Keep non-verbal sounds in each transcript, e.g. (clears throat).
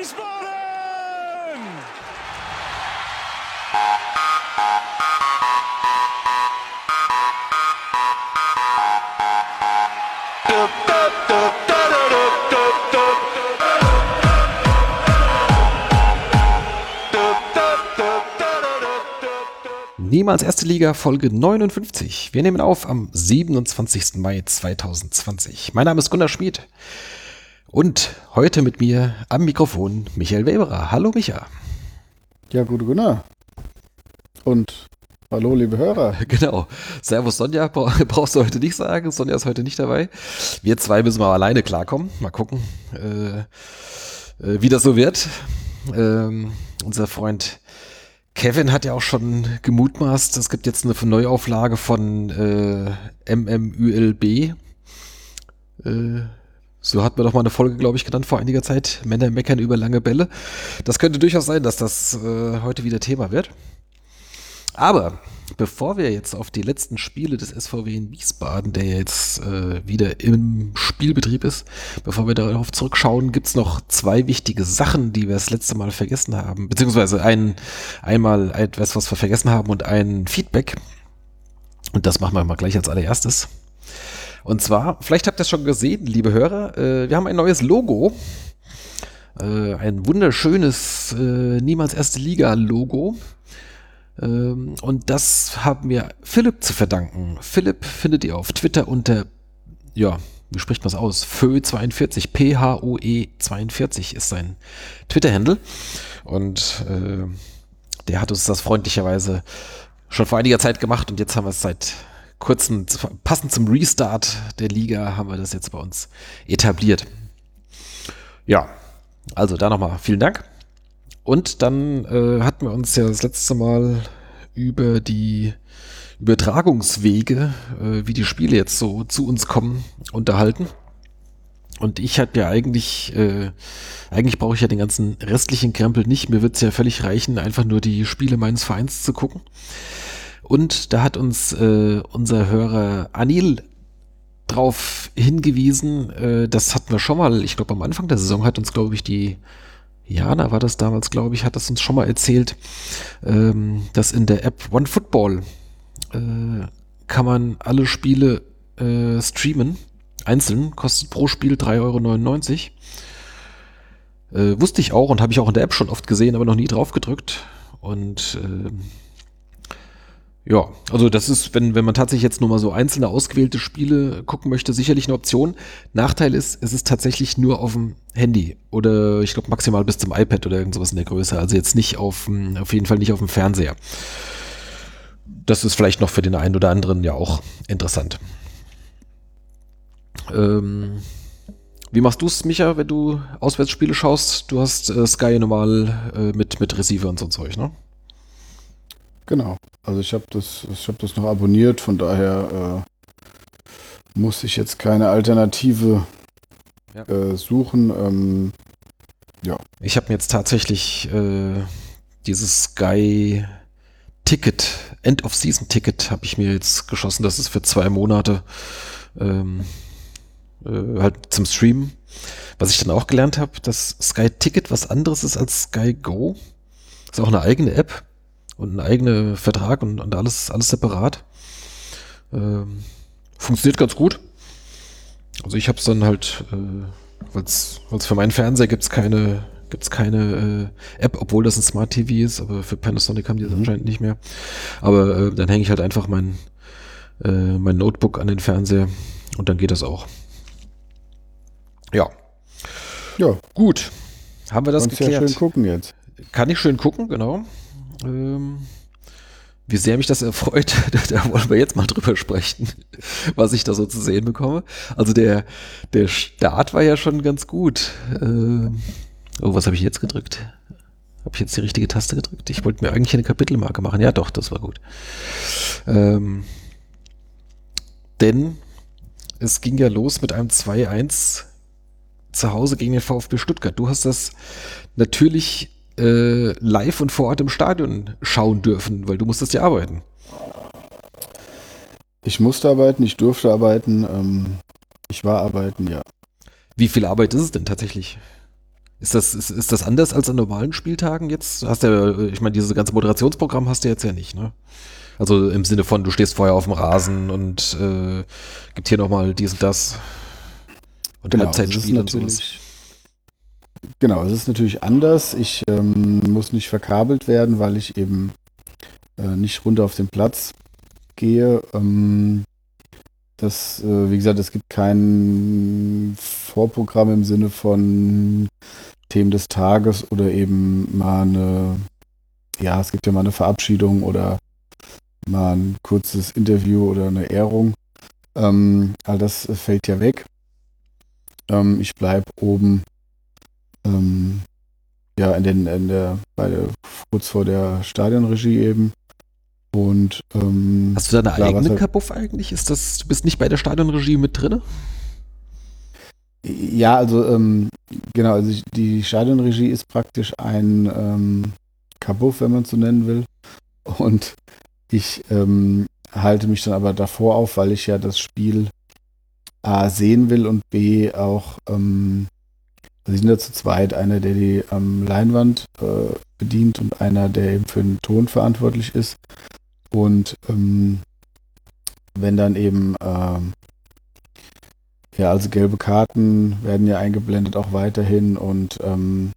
Wiesbaden! Niemals erste Liga, Folge 59. Wir nehmen auf am 27. Mai 2020. Mein Name ist Gunnar Schmid und heute mit mir am Mikrofon Michael Weberer. Hallo Micha. Ja, gute Gunnar. Und hallo, liebe Hörer. (laughs) Genau. Servus Sonja, (laughs) brauchst du heute nicht sagen. Sonja ist heute nicht dabei. Wir zwei müssen mal alleine klarkommen. Mal gucken, äh, äh, wie das so wird. Ähm, unser Freund Kevin hat ja auch schon gemutmaßt, es gibt jetzt eine Neuauflage von äh, MMÜLB. Äh, so hat man doch mal eine Folge, glaube ich, genannt vor einiger Zeit. Männer meckern über lange Bälle. Das könnte durchaus sein, dass das äh, heute wieder Thema wird. Aber bevor wir jetzt auf die letzten Spiele des SVW in Wiesbaden, der jetzt äh, wieder im Spielbetrieb ist, bevor wir darauf zurückschauen, gibt's noch zwei wichtige Sachen, die wir das letzte Mal vergessen haben. Beziehungsweise ein, einmal etwas, was wir vergessen haben und ein Feedback. Und das machen wir mal gleich als allererstes. Und zwar, vielleicht habt ihr es schon gesehen, liebe Hörer, äh, wir haben ein neues Logo. Äh, ein wunderschönes äh, Niemals Erste Liga-Logo. Ähm, und das haben wir Philipp zu verdanken. Philipp findet ihr auf Twitter unter, ja, wie spricht man es aus? Phö42, P-H-O-E 42 ist sein Twitter-Handle. Und äh, der hat uns das freundlicherweise schon vor einiger Zeit gemacht und jetzt haben wir es seit kurzem, passend zum Restart der Liga, haben wir das jetzt bei uns etabliert. Ja, also da nochmal vielen Dank. Und dann äh, hatten wir uns ja das letzte Mal über die Übertragungswege, äh, wie die Spiele jetzt so zu uns kommen, unterhalten. Und ich hatte ja eigentlich, äh, eigentlich brauche ich ja den ganzen restlichen Krempel nicht. Mir wird es ja völlig reichen, einfach nur die Spiele meines Vereins zu gucken. Und da hat uns äh, unser Hörer Anil drauf hingewiesen, äh, das hatten wir schon mal, ich glaube am Anfang der Saison hat uns, glaube ich, die Jana war das damals, glaube ich, hat das uns schon mal erzählt, ähm, dass in der App OneFootball äh, kann man alle Spiele äh, streamen, einzeln, kostet pro Spiel 3,99 Euro. Äh, wusste ich auch und habe ich auch in der App schon oft gesehen, aber noch nie drauf gedrückt. Und äh, ja, also das ist, wenn, wenn man tatsächlich jetzt nur mal so einzelne ausgewählte Spiele gucken möchte, sicherlich eine Option. Nachteil ist, es ist tatsächlich nur auf dem Handy oder ich glaube maximal bis zum iPad oder irgend sowas in der Größe. Also jetzt nicht auf, auf jeden Fall nicht auf dem Fernseher. Das ist vielleicht noch für den einen oder anderen ja auch interessant. Ähm, wie machst du es, Micha, wenn du Auswärtsspiele schaust? Du hast äh, Sky normal äh, mit, mit Receiver und so Zeug, ne? Genau. Also ich habe das, ich habe das noch abonniert, von daher äh, muss ich jetzt keine Alternative ja. äh, suchen. Ähm, ja. Ich habe mir jetzt tatsächlich äh, dieses Sky Ticket, End of Season Ticket, habe ich mir jetzt geschossen. Das ist für zwei Monate ähm, äh, halt zum Streamen. Was ich dann auch gelernt habe, dass Sky Ticket was anderes ist als Sky Go. Das ist auch eine eigene App und ein eigener Vertrag und, und alles, alles separat. Ähm, funktioniert ganz gut. Also ich habe es dann halt, äh, weil es für meinen Fernseher gibt's keine, gibt's keine äh, App, obwohl das ein Smart TV ist, aber für Panasonic haben die das mhm. anscheinend nicht mehr. Aber äh, dann hänge ich halt einfach mein, äh, mein Notebook an den Fernseher und dann geht das auch. Ja. Ja. Gut. Haben wir das Kannst geklärt. Ja schön gucken jetzt. Kann ich schön gucken, genau. Ähm, wie sehr mich das erfreut, (laughs) da wollen wir jetzt mal drüber sprechen, was ich da so zu sehen bekomme. Also der, der Start war ja schon ganz gut. Ähm, oh, was habe ich jetzt gedrückt? Habe ich jetzt die richtige Taste gedrückt? Ich wollte mir eigentlich eine Kapitelmarke machen. Ja, doch, das war gut. Ähm, denn es ging ja los mit einem 2-1 zu Hause gegen den VfB Stuttgart. Du hast das natürlich äh, live und vor Ort im Stadion schauen dürfen, weil du musstest ja arbeiten. Ich musste arbeiten, ich durfte arbeiten, ähm, ich war arbeiten, ja. Wie viel Arbeit ist es denn tatsächlich? Ist das, ist, ist das anders als an normalen Spieltagen jetzt? Hast du, ich meine, dieses ganze Moderationsprogramm hast du jetzt ja nicht, ne? Also im Sinne von, du stehst vorher auf dem Rasen und äh, gibt hier nochmal dies und das. Und genau, Halbzeitspiel und sowas. Genau, es ist natürlich anders. Ich ähm, muss nicht verkabelt werden, weil ich eben äh, nicht runter auf den Platz gehe. Ähm, das, äh, wie gesagt, es gibt kein Vorprogramm im Sinne von Themen des Tages oder eben mal eine, ja, es gibt ja mal eine Verabschiedung oder mal ein kurzes Interview oder eine Ehrung. Ähm, all das fällt ja weg. Ähm, ich bleibe oben ähm, ja in den in der, bei der kurz vor der Stadionregie eben. Und ähm, hast du da eine eigene halt, Kabuff eigentlich? Ist das, du bist nicht bei der Stadionregie mit drin? Ja, also ähm, genau, also die Stadionregie ist praktisch ein ähm, Kabuff, wenn man es so nennen will. Und ich ähm, halte mich dann aber davor auf, weil ich ja das Spiel A sehen will und B auch, ähm, also sind ja zu zweit, einer, der die ähm, Leinwand äh, bedient und einer, der eben für den Ton verantwortlich ist. Und ähm, wenn dann eben, ähm, ja, also gelbe Karten werden ja eingeblendet auch weiterhin und ähm,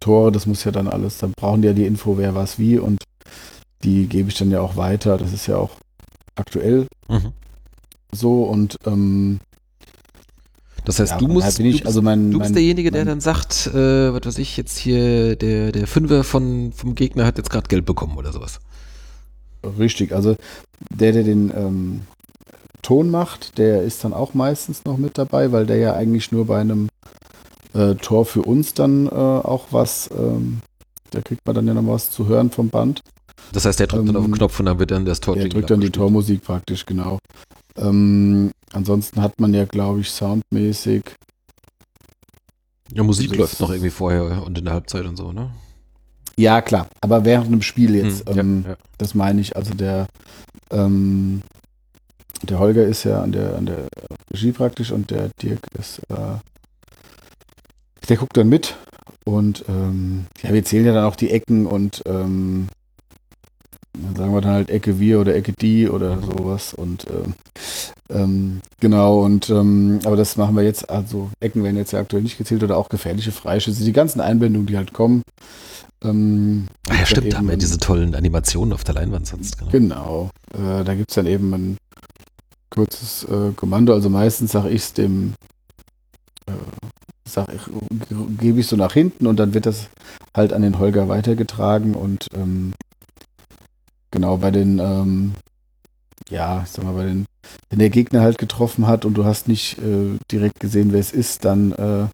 Tore, das muss ja dann alles, dann brauchen die ja die Info, wer was wie und die gebe ich dann ja auch weiter. Das ist ja auch aktuell mhm. so und ähm, das heißt, ja, du musst, du, ich, also mein, du bist mein, derjenige, der dann sagt, äh, was weiß ich, jetzt hier, der, der Fünfer von, vom Gegner hat jetzt gerade Gelb bekommen oder sowas. Richtig, also der, der den ähm, Ton macht, der ist dann auch meistens noch mit dabei, weil der ja eigentlich nur bei einem äh, Tor für uns dann äh, auch was, ähm, da kriegt man dann ja noch was zu hören vom Band. Das heißt, der drückt ähm, dann auf den ähm, Knopf und dann wird dann das Tor Der drückt dann die Tormusik praktisch, genau. Ähm, ansonsten hat man ja, glaube ich, soundmäßig. Ja, Musik läuft noch irgendwie vorher und in der Halbzeit und so, ne? Ja, klar. Aber während einem Spiel jetzt, hm, ähm, ja, ja. das meine ich, also der, ähm, der Holger ist ja an der, an der Regie praktisch und der Dirk ist, äh, der guckt dann mit und ähm, ja, wir zählen ja dann auch die Ecken und ähm, dann sagen wir dann halt Ecke wir oder Ecke die oder sowas und ähm, ähm, genau und ähm, aber das machen wir jetzt, also Ecken werden jetzt ja aktuell nicht gezählt oder auch gefährliche Freischüsse, die ganzen Einblendungen, die halt kommen. Ähm, ah ja, stimmt, da haben wir diese tollen Animationen auf der Leinwand sonst. Genau, genau äh, da gibt es dann eben ein kurzes äh, Kommando, also meistens sage ich es dem äh, sag ich, gebe ich so nach hinten und dann wird das halt an den Holger weitergetragen und ähm, Genau, bei den, ähm, ja, ich sag mal, bei den, wenn der Gegner halt getroffen hat und du hast nicht äh, direkt gesehen, wer es ist, dann äh,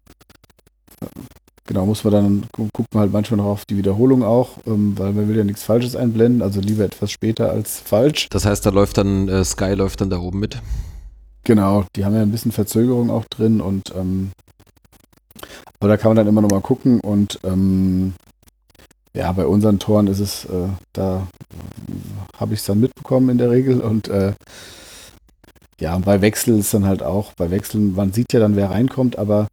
genau, muss man dann, guckt man halt manchmal noch auf die Wiederholung auch, ähm, weil man will ja nichts Falsches einblenden, also lieber etwas später als falsch. Das heißt, da läuft dann, äh, Sky läuft dann da oben mit. Genau, die haben ja ein bisschen Verzögerung auch drin und ähm, aber da kann man dann immer noch mal gucken und ähm, ja, bei unseren Toren ist es, äh, da habe ich es dann mitbekommen in der Regel und äh, ja, und bei Wechsel ist dann halt auch, bei Wechseln, man sieht ja dann, wer reinkommt, aber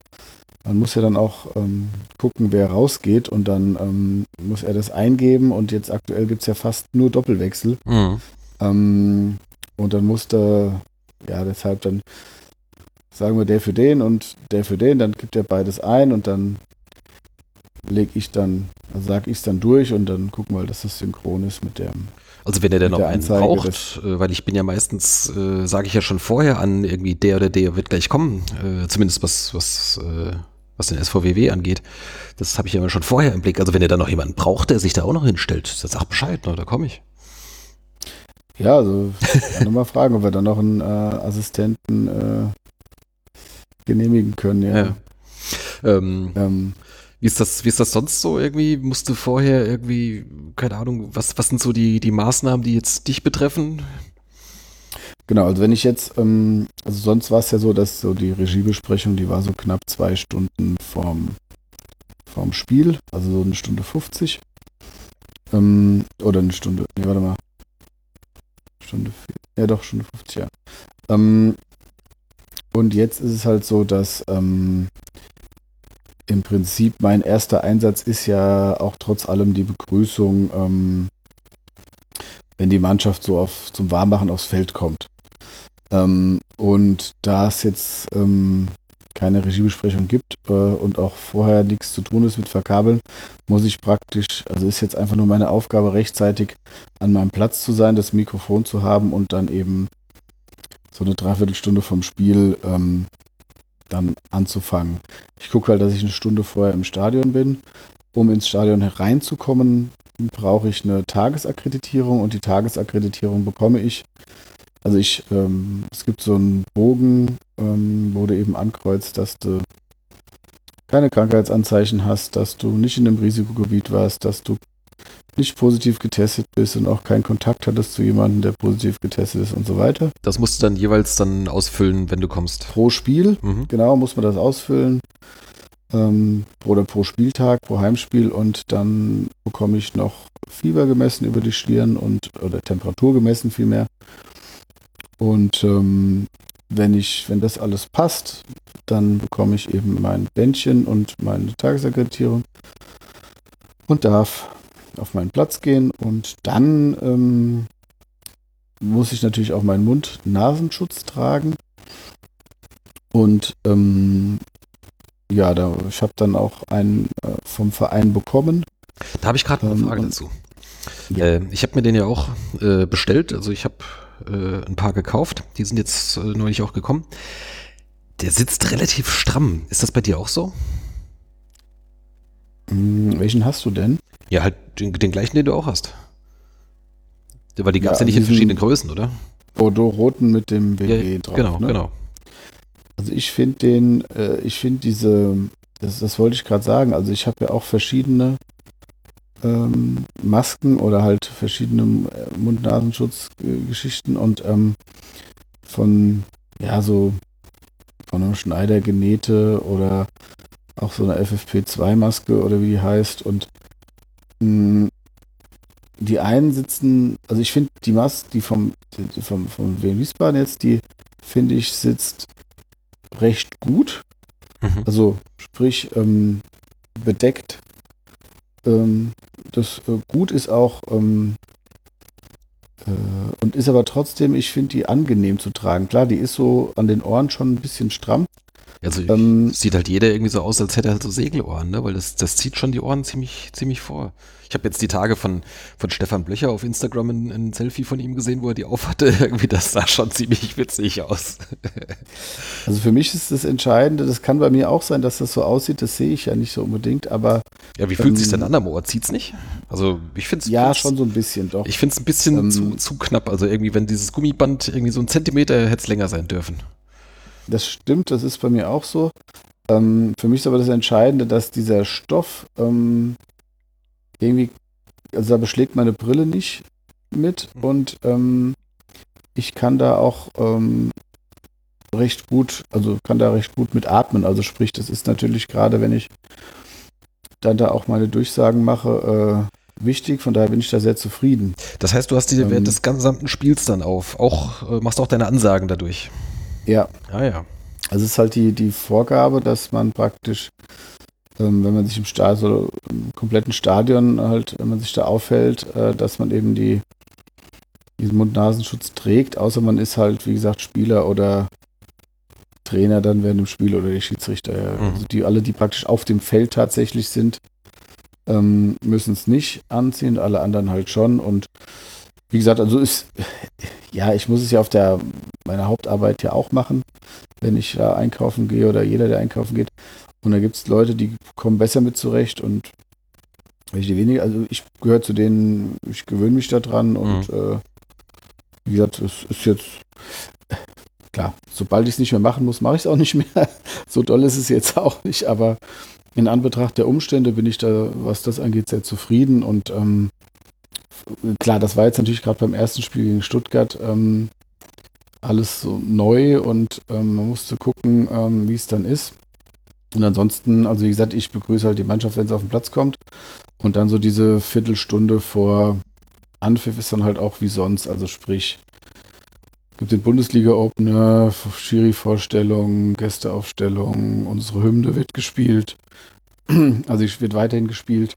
man muss ja dann auch ähm, gucken, wer rausgeht und dann ähm, muss er das eingeben und jetzt aktuell gibt es ja fast nur Doppelwechsel. Mhm. Ähm, und dann musste, ja, deshalb dann sagen wir der für den und der für den, dann gibt er beides ein und dann lege ich dann, also sage ich es dann durch und dann gucken wir, dass das synchron ist mit dem. Also wenn er denn noch einen braucht, äh, weil ich bin ja meistens, äh, sage ich ja schon vorher an, irgendwie der oder der wird gleich kommen, äh, zumindest was, was, äh, was den SVWW angeht. Das habe ich ja immer schon vorher im Blick. Also wenn er dann noch jemanden braucht, der sich da auch noch hinstellt, dann sag Bescheid, ne, da komme ich. Ja, also kann mal fragen, ob wir dann noch einen äh, Assistenten äh, genehmigen können, ja. ja. Ähm, ähm, wie ist das, wie ist das sonst so irgendwie? Musst du vorher irgendwie, keine Ahnung, was, was sind so die, die Maßnahmen, die jetzt dich betreffen? Genau, also wenn ich jetzt, ähm, also sonst war es ja so, dass so die Regiebesprechung, die war so knapp zwei Stunden vorm, vorm Spiel, also so eine Stunde 50. Ähm, oder eine Stunde, nee, warte mal. Stunde, ja doch, Stunde 50, ja. Ähm, und jetzt ist es halt so, dass ähm, im Prinzip mein erster Einsatz ist ja auch trotz allem die Begrüßung, ähm, wenn die Mannschaft so auf, zum Warmmachen aufs Feld kommt. Ähm, und da es jetzt ähm, keine Regiebesprechung gibt äh, und auch vorher nichts zu tun ist mit Verkabeln, muss ich praktisch, also ist jetzt einfach nur meine Aufgabe, rechtzeitig an meinem Platz zu sein, das Mikrofon zu haben und dann eben so eine Dreiviertelstunde vom Spiel ähm, dann anzufangen. Ich gucke halt, dass ich eine Stunde vorher im Stadion bin. Um ins Stadion hereinzukommen, brauche ich eine Tagesakkreditierung und die Tagesakkreditierung bekomme ich. Also ich, ähm, es gibt so einen Bogen, ähm, wo du eben ankreuzt, dass du keine Krankheitsanzeichen hast, dass du nicht in einem Risikogebiet warst, dass du nicht positiv getestet bist und auch keinen Kontakt hattest zu jemandem, der positiv getestet ist und so weiter. Das musst du dann jeweils dann ausfüllen, wenn du kommst. Pro Spiel, mhm. genau, muss man das ausfüllen. Ähm, oder pro Spieltag, pro Heimspiel und dann bekomme ich noch Fieber gemessen über die Stirn und oder Temperatur gemessen vielmehr. Und ähm, wenn ich, wenn das alles passt, dann bekomme ich eben mein Bändchen und meine Tagesakkreditierung und darf auf meinen Platz gehen und dann ähm, muss ich natürlich auch meinen Mund-Nasenschutz tragen. Und ähm, ja, da, ich habe dann auch einen äh, vom Verein bekommen. Da habe ich gerade eine ähm, Frage dazu. Ja. Äh, ich habe mir den ja auch äh, bestellt, also ich habe äh, ein paar gekauft, die sind jetzt äh, neulich auch gekommen. Der sitzt relativ stramm. Ist das bei dir auch so? Hm, welchen hast du denn? Ja, halt den, den gleichen, den du auch hast. Weil die gab es ja, ja, nicht in verschiedenen Größen, oder? Bordeaux-roten mit dem BG ja, drauf. Genau, ne? genau. Also ich finde den, äh, ich finde diese, das, das wollte ich gerade sagen, also ich habe ja auch verschiedene ähm, Masken oder halt verschiedene äh, Mund-Nasenschutz-Geschichten und ähm, von, ja, so von einem Schneider genähte oder auch so eine FFP2-Maske oder wie die heißt und die einen sitzen, also ich finde die Maske, die vom, die vom, vom Wien Wiesbaden jetzt, die finde ich sitzt recht gut. Mhm. Also sprich ähm, bedeckt. Ähm, das äh, gut ist auch ähm, äh, und ist aber trotzdem, ich finde die angenehm zu tragen. Klar, die ist so an den Ohren schon ein bisschen stramm. Also ähm, sieht halt jeder irgendwie so aus, als hätte er halt so Segelohren, ne? Weil das, das zieht schon die Ohren ziemlich, ziemlich vor. Ich habe jetzt die Tage von, von Stefan Blöcher auf Instagram ein, ein, Selfie von ihm gesehen, wo er die aufhatte. (laughs) Irgendwie, das sah schon ziemlich witzig aus. (laughs) also für mich ist das Entscheidende, das kann bei mir auch sein, dass das so aussieht, das sehe ich ja nicht so unbedingt, aber. Ja, wie fühlt ähm, sich denn an am Ohr? Zieht's nicht? Also ich finde es. Ja, schon so ein bisschen, doch. Ich finde es ein bisschen ähm, zu, zu knapp. Also irgendwie, wenn dieses Gummiband irgendwie so ein Zentimeter hätte es länger sein dürfen. Das stimmt, das ist bei mir auch so. Ähm, für mich ist aber das Entscheidende, dass dieser Stoff ähm, irgendwie, also da beschlägt meine Brille nicht mit mhm. und ähm, ich kann da auch ähm, recht gut, also kann da recht gut mit atmen. Also sprich, das ist natürlich gerade, wenn ich dann da auch meine Durchsagen mache, äh, wichtig. Von daher bin ich da sehr zufrieden. Das heißt, du hast die während ähm, des gesamten Spiels dann auf, auch äh, machst auch deine Ansagen dadurch. Ja. Ah ja. Also es ist halt die, die Vorgabe, dass man praktisch ähm, wenn man sich im Stadion, so im kompletten Stadion halt, wenn man sich da aufhält, äh, dass man eben die, diesen Mund-Nasenschutz trägt, außer man ist halt, wie gesagt, Spieler oder Trainer dann während dem Spiel oder die Schiedsrichter. Mhm. Also die alle, die praktisch auf dem Feld tatsächlich sind, ähm, müssen es nicht anziehen, alle anderen halt schon. Und wie gesagt, also ist, ja, ich muss es ja auf der meiner Hauptarbeit ja auch machen, wenn ich da einkaufen gehe oder jeder, der einkaufen geht. Und da gibt es Leute, die kommen besser mit zurecht und welche weniger. Also ich gehöre zu denen, ich gewöhne mich da dran und mhm. äh, wie gesagt, es ist jetzt klar, sobald ich es nicht mehr machen muss, mache ich es auch nicht mehr. (laughs) so doll ist es jetzt auch nicht, aber in Anbetracht der Umstände bin ich da, was das angeht, sehr zufrieden und ähm, klar, das war jetzt natürlich gerade beim ersten Spiel gegen Stuttgart ähm, alles so neu und ähm, man musste gucken, ähm, wie es dann ist. Und ansonsten, also wie gesagt, ich begrüße halt die Mannschaft, wenn sie auf den Platz kommt. Und dann so diese Viertelstunde vor Anpfiff ist dann halt auch wie sonst. Also sprich, gibt den Bundesliga-Opener, Schiri-Vorstellung, Gästeaufstellung, unsere Hymne wird gespielt. (clears throat) Also ich wird weiterhin gespielt.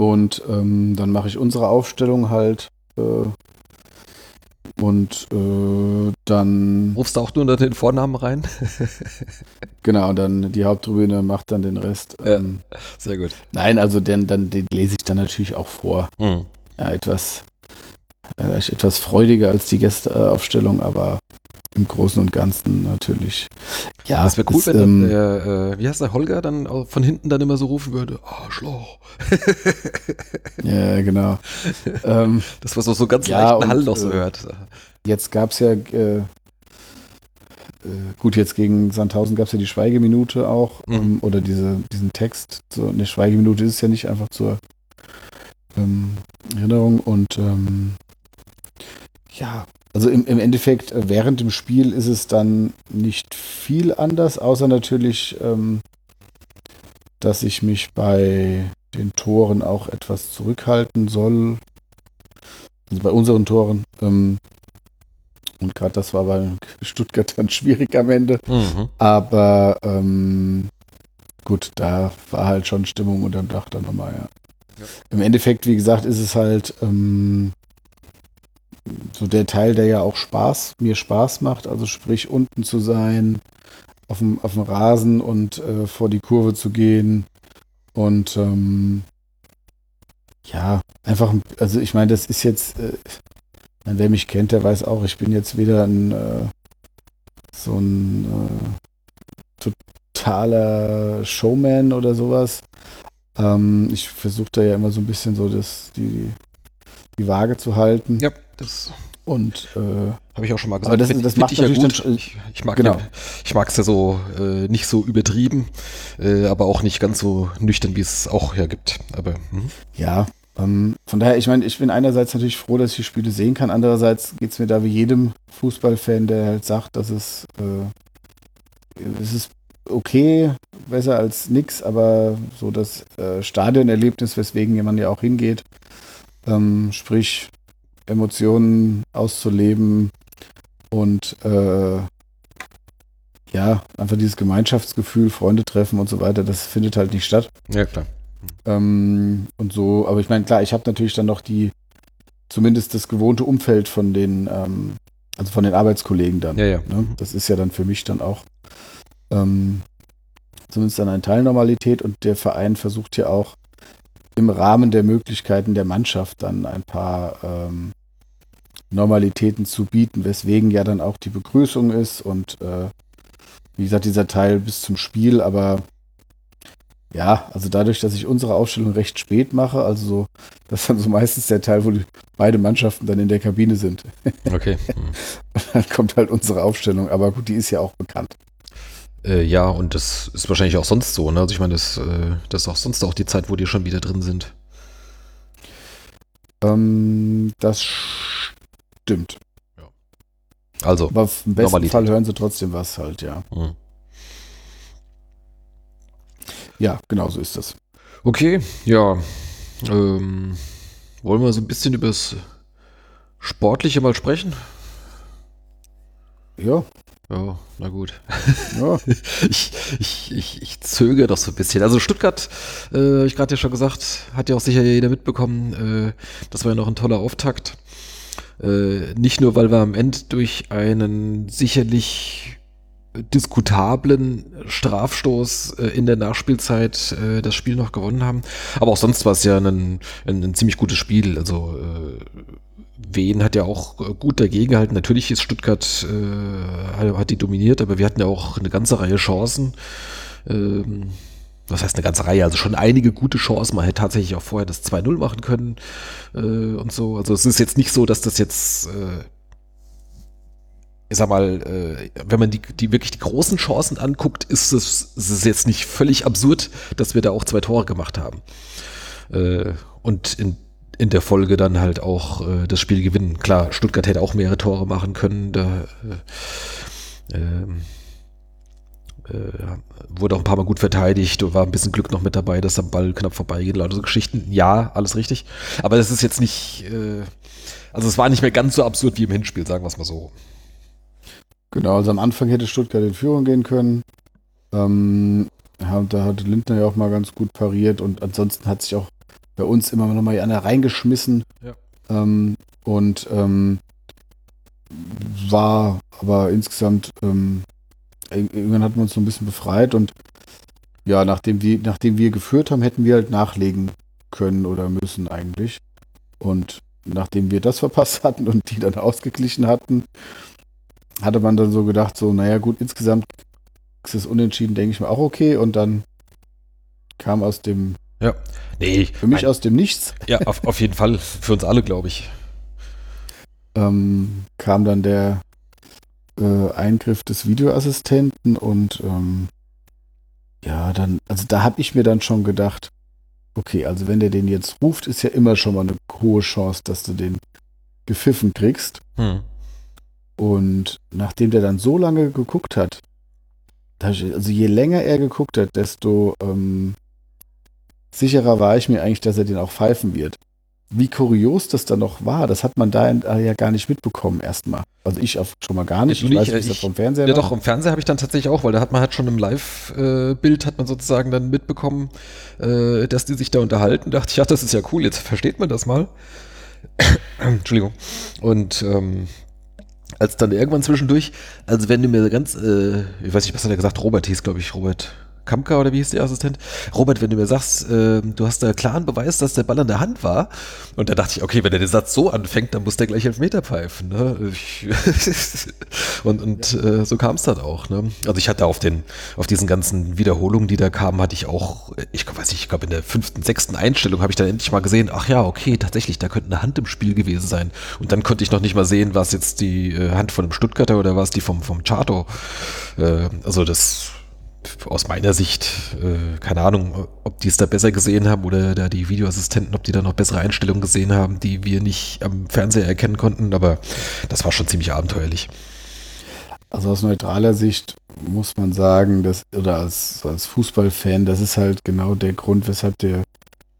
Und ähm, dann mache ich unsere Aufstellung halt. Äh, und äh, dann. Rufst du auch nur unter den Vornamen rein? (laughs) genau, dann die Haupttribüne macht dann den Rest. Ja, ähm, sehr gut. Nein, also den, dann, den lese ich dann natürlich auch vor. Hm. Ja, etwas, äh, etwas freudiger als die Gästeaufstellung, aber im Großen und Ganzen natürlich. Ja, das wäre cool, ist, wenn ähm, der, äh, wie heißt der Holger dann von hinten dann immer so rufen würde, Arschloch. (laughs) ja, genau. ähm, das was so, so ganz ja, leichten Hall noch so äh, hört. Jetzt gab es ja, äh, äh, gut, jetzt gegen Sandhausen gab es ja die Schweigeminute auch, mhm. ähm, oder diese, diesen Text. So, eine Schweigeminute ist ja nicht einfach zur ähm, Erinnerung und ähm, ja, also im, im Endeffekt, äh, während dem Spiel ist es dann nicht viel anders, außer natürlich, ähm, dass ich mich bei den Toren auch etwas zurückhalten soll. Also bei unseren Toren. Ähm, und gerade das war bei Stuttgart dann schwierig am Ende. Mhm. Aber ähm, gut, da war halt schon Stimmung und dann dachte er nochmal, ja. ja. Im Endeffekt, wie gesagt, ist es halt ähm, so der Teil, der ja auch Spaß, mir Spaß macht, also sprich unten zu sein, auf dem, auf dem Rasen und äh, vor die Kurve zu gehen und ähm, ja, einfach, also ich meine, das ist jetzt, äh, wer mich kennt, der weiß auch, ich bin jetzt weder ein äh, so ein äh, totaler Showman oder sowas. Ähm, ich versuche da ja immer so ein bisschen so das, die, die Waage zu halten. Ja. Das und äh, habe ich auch schon mal gesagt. Aber das, find, das macht ich ja gut. Ich, ich mag genau. ja, ich mag es ja so äh, nicht so übertrieben, äh, aber auch nicht ganz so nüchtern, wie es auch ja gibt. Aber mh. ja, ähm, von daher, ich meine, ich bin einerseits natürlich froh, dass ich die Spiele sehen kann. Andererseits geht es mir da wie jedem Fußballfan, der halt sagt, dass es äh, es ist okay, besser als nix, aber so das äh, Stadionerlebnis, weswegen jemand ja auch hingeht, ähm, sprich Emotionen auszuleben und äh, ja, einfach dieses Gemeinschaftsgefühl, Freunde treffen und so weiter, das findet halt nicht statt. Ja, klar. Ähm, und so, aber ich meine, klar, ich habe natürlich dann noch die, zumindest das gewohnte Umfeld von den, ähm, also von den Arbeitskollegen dann. Ja, ja. Ne? Das ist ja dann für mich dann auch ähm, zumindest dann eine Teilnormalität und der Verein versucht ja auch im Rahmen der Möglichkeiten der Mannschaft dann ein paar ähm, Normalitäten zu bieten, weswegen ja dann auch die Begrüßung ist und äh, wie gesagt, dieser Teil bis zum Spiel, aber ja, also dadurch, dass ich unsere Aufstellung recht spät mache, also so, das ist dann so meistens der Teil, wo die, beide Mannschaften dann in der Kabine sind. Okay. (laughs) dann kommt halt unsere Aufstellung, aber gut, die ist ja auch bekannt. Äh, ja, und das ist wahrscheinlich auch sonst so, ne? Also ich meine, das, äh, das ist auch sonst auch die Zeit, wo die schon wieder drin sind. Ähm, das stimmt. Ja. Also, aber im besten Normalität. Fall hören sie trotzdem was halt, ja. Mhm. Ja, genau so ist das. Okay, ja. Ähm, wollen wir so ein bisschen über das Sportliche mal sprechen? Ja. Ja, na gut. Ja. (laughs) ich, ich, ich, ich zögere doch so ein bisschen. Also Stuttgart, äh, habe ich gerade ja schon gesagt, hat ja auch sicher jeder mitbekommen. Äh, das war ja noch ein toller Auftakt. Äh, nicht nur, weil wir am Ende durch einen sicherlich diskutablen Strafstoß äh, in der Nachspielzeit äh, das Spiel noch gewonnen haben. Aber auch sonst war es ja ein, ein, ein ziemlich gutes Spiel. Also äh, Wien hat ja auch äh, gut dagegen gehalten. Natürlich ist Stuttgart, äh, hat die dominiert, aber wir hatten ja auch eine ganze Reihe Chancen. Ähm, was heißt eine ganze Reihe? Also schon einige gute Chancen. Man hätte tatsächlich auch vorher das 2-0 machen können äh, und so. Also es ist jetzt nicht so, dass das jetzt, äh, ich sag mal, äh, wenn man die, die wirklich die großen Chancen anguckt, ist es, ist es jetzt nicht völlig absurd, dass wir da auch zwei Tore gemacht haben. Äh, und in in der Folge dann halt auch äh, das Spiel gewinnen. Klar, Stuttgart hätte auch mehrere Tore machen können. Da äh, ähm, äh, wurde auch ein paar Mal gut verteidigt und war ein bisschen Glück noch mit dabei, dass am Ball knapp vorbeigeht. Lauter so Geschichten. Ja, alles richtig. Aber das ist jetzt nicht, äh, also es war nicht mehr ganz so absurd wie im Hinspiel, sagen wir es mal so. Genau, also am Anfang hätte Stuttgart in Führung gehen können. Ähm, da hat Lindner ja auch mal ganz gut pariert und ansonsten hat sich auch bei uns immer noch mal einer reingeschmissen. Ja. Ähm, und ähm, war aber insgesamt, ähm, irgendwann hatten wir uns so ein bisschen befreit und ja, nachdem wir, nachdem wir geführt haben, hätten wir halt nachlegen können oder müssen eigentlich. Und nachdem wir das (laughs) verpasst hatten und die dann ausgeglichen hatten, hatte man dann so gedacht, so, naja gut, insgesamt ist es unentschieden, denke ich mir auch okay. Und dann kam aus dem, Ja. Nee, für mich mein- aus dem Nichts, Ja, auf, auf jeden Fall. Für uns alle, glaube ich. ähm, kam dann der äh, Eingriff des Videoassistenten und ähm, ja, dann, also da habe ich mir dann schon gedacht, okay, also wenn der den jetzt ruft, ist ja immer schon mal eine hohe Chance, dass du den gepfiffen kriegst. Hm. Und nachdem der dann so lange geguckt hat, also je länger er geguckt hat, desto ähm, sicherer war ich mir eigentlich, dass er den auch pfeifen wird. Wie kurios das dann noch war, das hat man da ja gar nicht mitbekommen erstmal. Also ich auf, schon mal gar nicht. Ich Ich, weiß, nicht, ich- vom Fernseher Ja, war. doch, im Fernsehen habe ich dann tatsächlich auch, weil da hat man halt schon im Live-Bild hat man sozusagen dann mitbekommen, äh, dass die sich da unterhalten. Da dachte ich, ja, das ist ja cool, jetzt versteht man das mal. (coughs) Entschuldigung. Und ähm, als dann irgendwann zwischendurch, also wenn du mir ganz, äh, ich weiß nicht, was hat er gesagt, Robert hieß, glaube ich, Robert Kamka oder wie hieß der Assistent? Robert, wenn du mir sagst, äh, du hast da klaren Beweis, dass der Ball an der Hand war, und da dachte ich, okay, wenn er den Satz so anfängt, dann muss der gleich Elfmeter pfeifen. Ne? Ich, (laughs) und und äh, so kam es dann auch. Ne? Also ich hatte auf den, auf diesen ganzen Wiederholungen, die da kamen, hatte ich auch, ich weiß nicht, ich glaube in der fünften, sechsten Einstellung habe ich dann endlich mal gesehen, ach ja, okay, tatsächlich, da könnte eine Hand im Spiel gewesen sein. Und dann konnte ich noch nicht mal sehen, was jetzt die äh, Hand von dem Stuttgarter oder was die vom, vom Chato. Äh, also das aus meiner Sicht, äh, keine Ahnung, ob die es da besser gesehen haben oder da die Videoassistenten, ob die da noch bessere Einstellungen gesehen haben, die wir nicht am Fernseher erkennen konnten, aber das war schon ziemlich abenteuerlich. Also aus neutraler Sicht muss man sagen, dass, oder als, als Fußballfan, das ist halt genau der Grund, weshalb der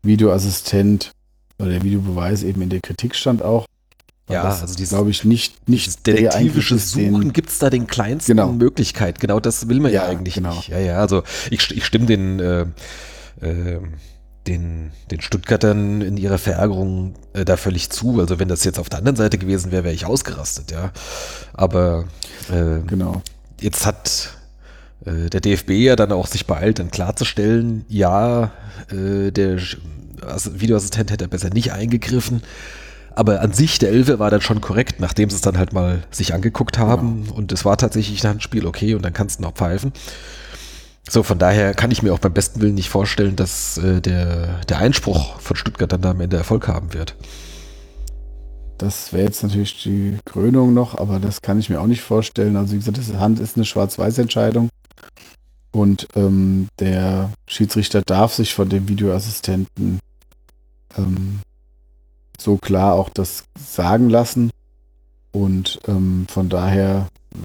Videoassistent oder der Videobeweis eben in der Kritik stand auch. Weil Ja, das, also dieses- glaube ich, nicht, nicht detektivische Suchen gibt es da den kleinsten Genau. Möglichkeit. Genau das will man ja, Ja, eigentlich genau. nicht. Ja, ja, also ich, ich stimme den, äh, äh, den, den Stuttgartern in ihrer Verärgerung äh, da völlig zu. Also wenn das jetzt auf der anderen Seite gewesen wäre, wäre ich ausgerastet, ja. Aber äh, Genau. jetzt hat äh, der DFB ja dann auch sich beeilt, dann klarzustellen, ja, äh, der Videoassistent hätte besser nicht eingegriffen. Aber an sich, der Elfe war dann schon korrekt, nachdem sie es dann halt mal sich angeguckt haben und es war tatsächlich ein Handspiel, okay, und dann kannst du noch pfeifen. So, von daher kann ich mir auch beim besten Willen nicht vorstellen, dass äh, der, der Einspruch von Stuttgart dann da am Ende Erfolg haben wird. Das wäre jetzt natürlich die Krönung noch, aber das kann ich mir auch nicht vorstellen. Also wie gesagt, das Hand ist eine Schwarz-Weiß-Entscheidung. Und ähm, der Schiedsrichter darf sich von dem Videoassistenten ähm, so klar auch das sagen lassen. Und ähm, von daher äh,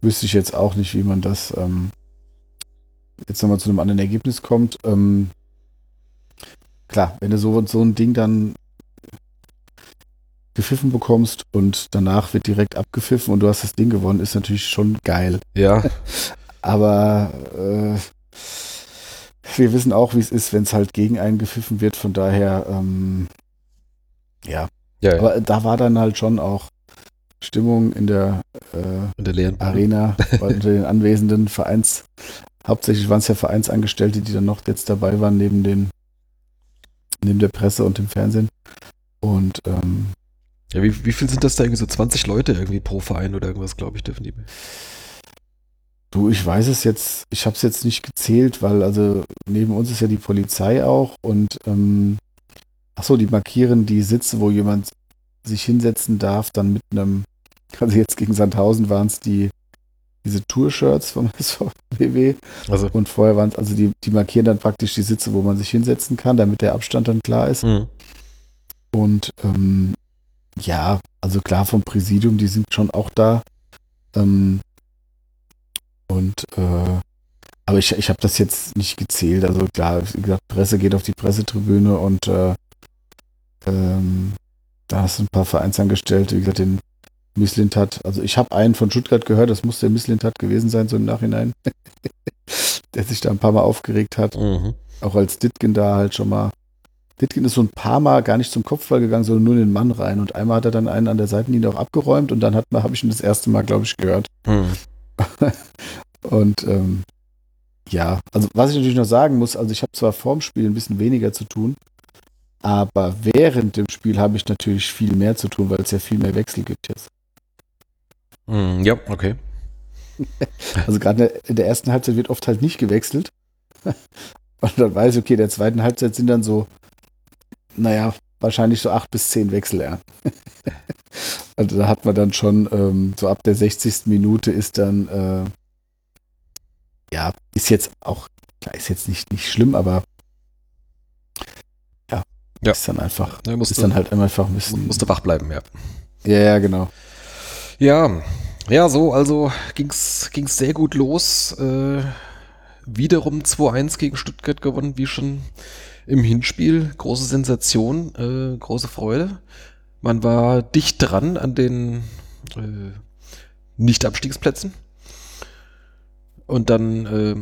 wüsste ich jetzt auch nicht, wie man das ähm, jetzt nochmal zu einem anderen Ergebnis kommt. Ähm, klar, wenn du so, so ein Ding dann gepfiffen bekommst und danach wird direkt abgepfiffen und du hast das Ding gewonnen, ist natürlich schon geil. Ja, Aber äh, wir wissen auch, wie es ist, wenn es halt gegen einen gepfiffen wird. Von daher, ähm, ja. ja, ja. Aber da war dann halt schon auch Stimmung in der äh, in der Arena (laughs) bei- unter den anwesenden Vereins. Hauptsächlich waren es ja Vereinsangestellte, die dann noch jetzt dabei waren, neben den, neben der Presse und dem Fernsehen. Und ähm, Ja, wie, wie viel sind das da irgendwie so 20 Leute irgendwie pro Verein oder irgendwas, glaube ich, dürfen die. Du, ich weiß es jetzt, ich habe es jetzt nicht gezählt, weil also neben uns ist ja die Polizei auch und ähm, ach so, die markieren die Sitze, wo jemand sich hinsetzen darf, dann mit einem, also jetzt gegen Sandhausen waren es die diese Tour-Shirts vom SVBW Also, und vorher waren es, also die, die markieren dann praktisch die Sitze, wo man sich hinsetzen kann, damit der Abstand dann klar ist. mhm. Und ähm, ja, also klar vom Präsidium, die sind schon auch da. Ähm, und äh, aber ich, ich habe das jetzt nicht gezählt. Also klar, wie gesagt, Presse geht auf die Pressetribüne und äh, ähm, da hast du ein paar Vereinsangestellte, wie gesagt, den Misslintat. Also ich habe einen von Stuttgart gehört, das muss der Misslintat gewesen sein, so im Nachhinein. (laughs) der sich da ein paar Mal aufgeregt hat. Mhm. Auch als Ditkin da halt schon mal. Ditkin ist so ein paar Mal gar nicht zum Kopfball gegangen, sondern nur in den Mann rein. Und einmal hat er dann einen an der Seitenlinie auch abgeräumt und dann habe ich ihn das erste Mal, glaube ich, gehört. Mhm. (laughs) und ähm, ja, also was ich natürlich noch sagen muss, also ich habe zwar vorm Spiel ein bisschen weniger zu tun, aber während dem Spiel habe ich natürlich viel mehr zu tun, weil es ja viel mehr Wechsel gibt jetzt. Mm, ja, okay. (laughs) Also gerade in der ersten Halbzeit wird oft halt nicht gewechselt. (laughs) Und dann weiß ich, okay, in der zweiten Halbzeit sind dann so, naja, wahrscheinlich so acht bis zehn Wechsel, ja. (laughs) Also da hat man dann schon, ähm, so ab der 60. Minute ist dann, äh, ja, ist jetzt auch, klar, ist jetzt nicht, nicht schlimm, aber ja, ist dann einfach, ja, musste, ist dann halt einfach ein bisschen. Musste wach bleiben, ja. Ja, ja, genau. Ja, ja, so, also ging's, ging's sehr gut los. Äh, wiederum 2-1 gegen Stuttgart gewonnen, wie schon im Hinspiel. Große Sensation, äh, große Freude. Man war dicht dran an den äh, Nicht-Abstiegsplätzen. Und dann äh,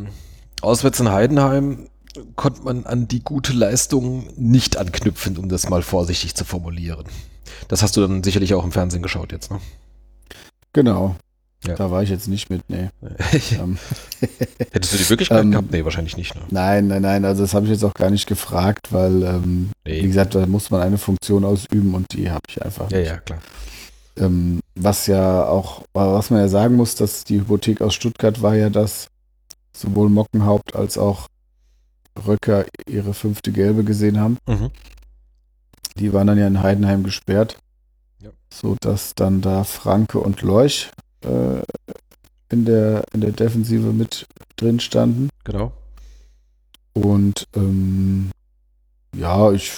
auswärts in Heidenheim konnte man an die gute Leistung nicht anknüpfen, um das mal vorsichtig zu formulieren. Das hast du dann sicherlich auch im Fernsehen geschaut jetzt, ne? Genau. Ja. Da war ich jetzt nicht mit, nee. (laughs) ähm, (laughs) Hättest du die Möglichkeit ähm, gehabt? Nee, wahrscheinlich nicht. Ne? Nein, nein, nein. Also das habe ich jetzt auch gar nicht gefragt, weil, ähm, nee. wie gesagt, da muss man eine Funktion ausüben und die habe ich einfach nicht. Ja, ja, klar. Ähm, was ja auch, was man ja sagen muss, dass die Hypothek aus Stuttgart war ja, dass sowohl Mockenhaupt als auch Röcker ihre fünfte Gelbe gesehen haben. Mhm. Die waren dann ja in Heidenheim gesperrt ja. so dass dann da Franke und Leuch äh, in, der, in der Defensive mit drin standen. Genau. Und ähm, ja, ich,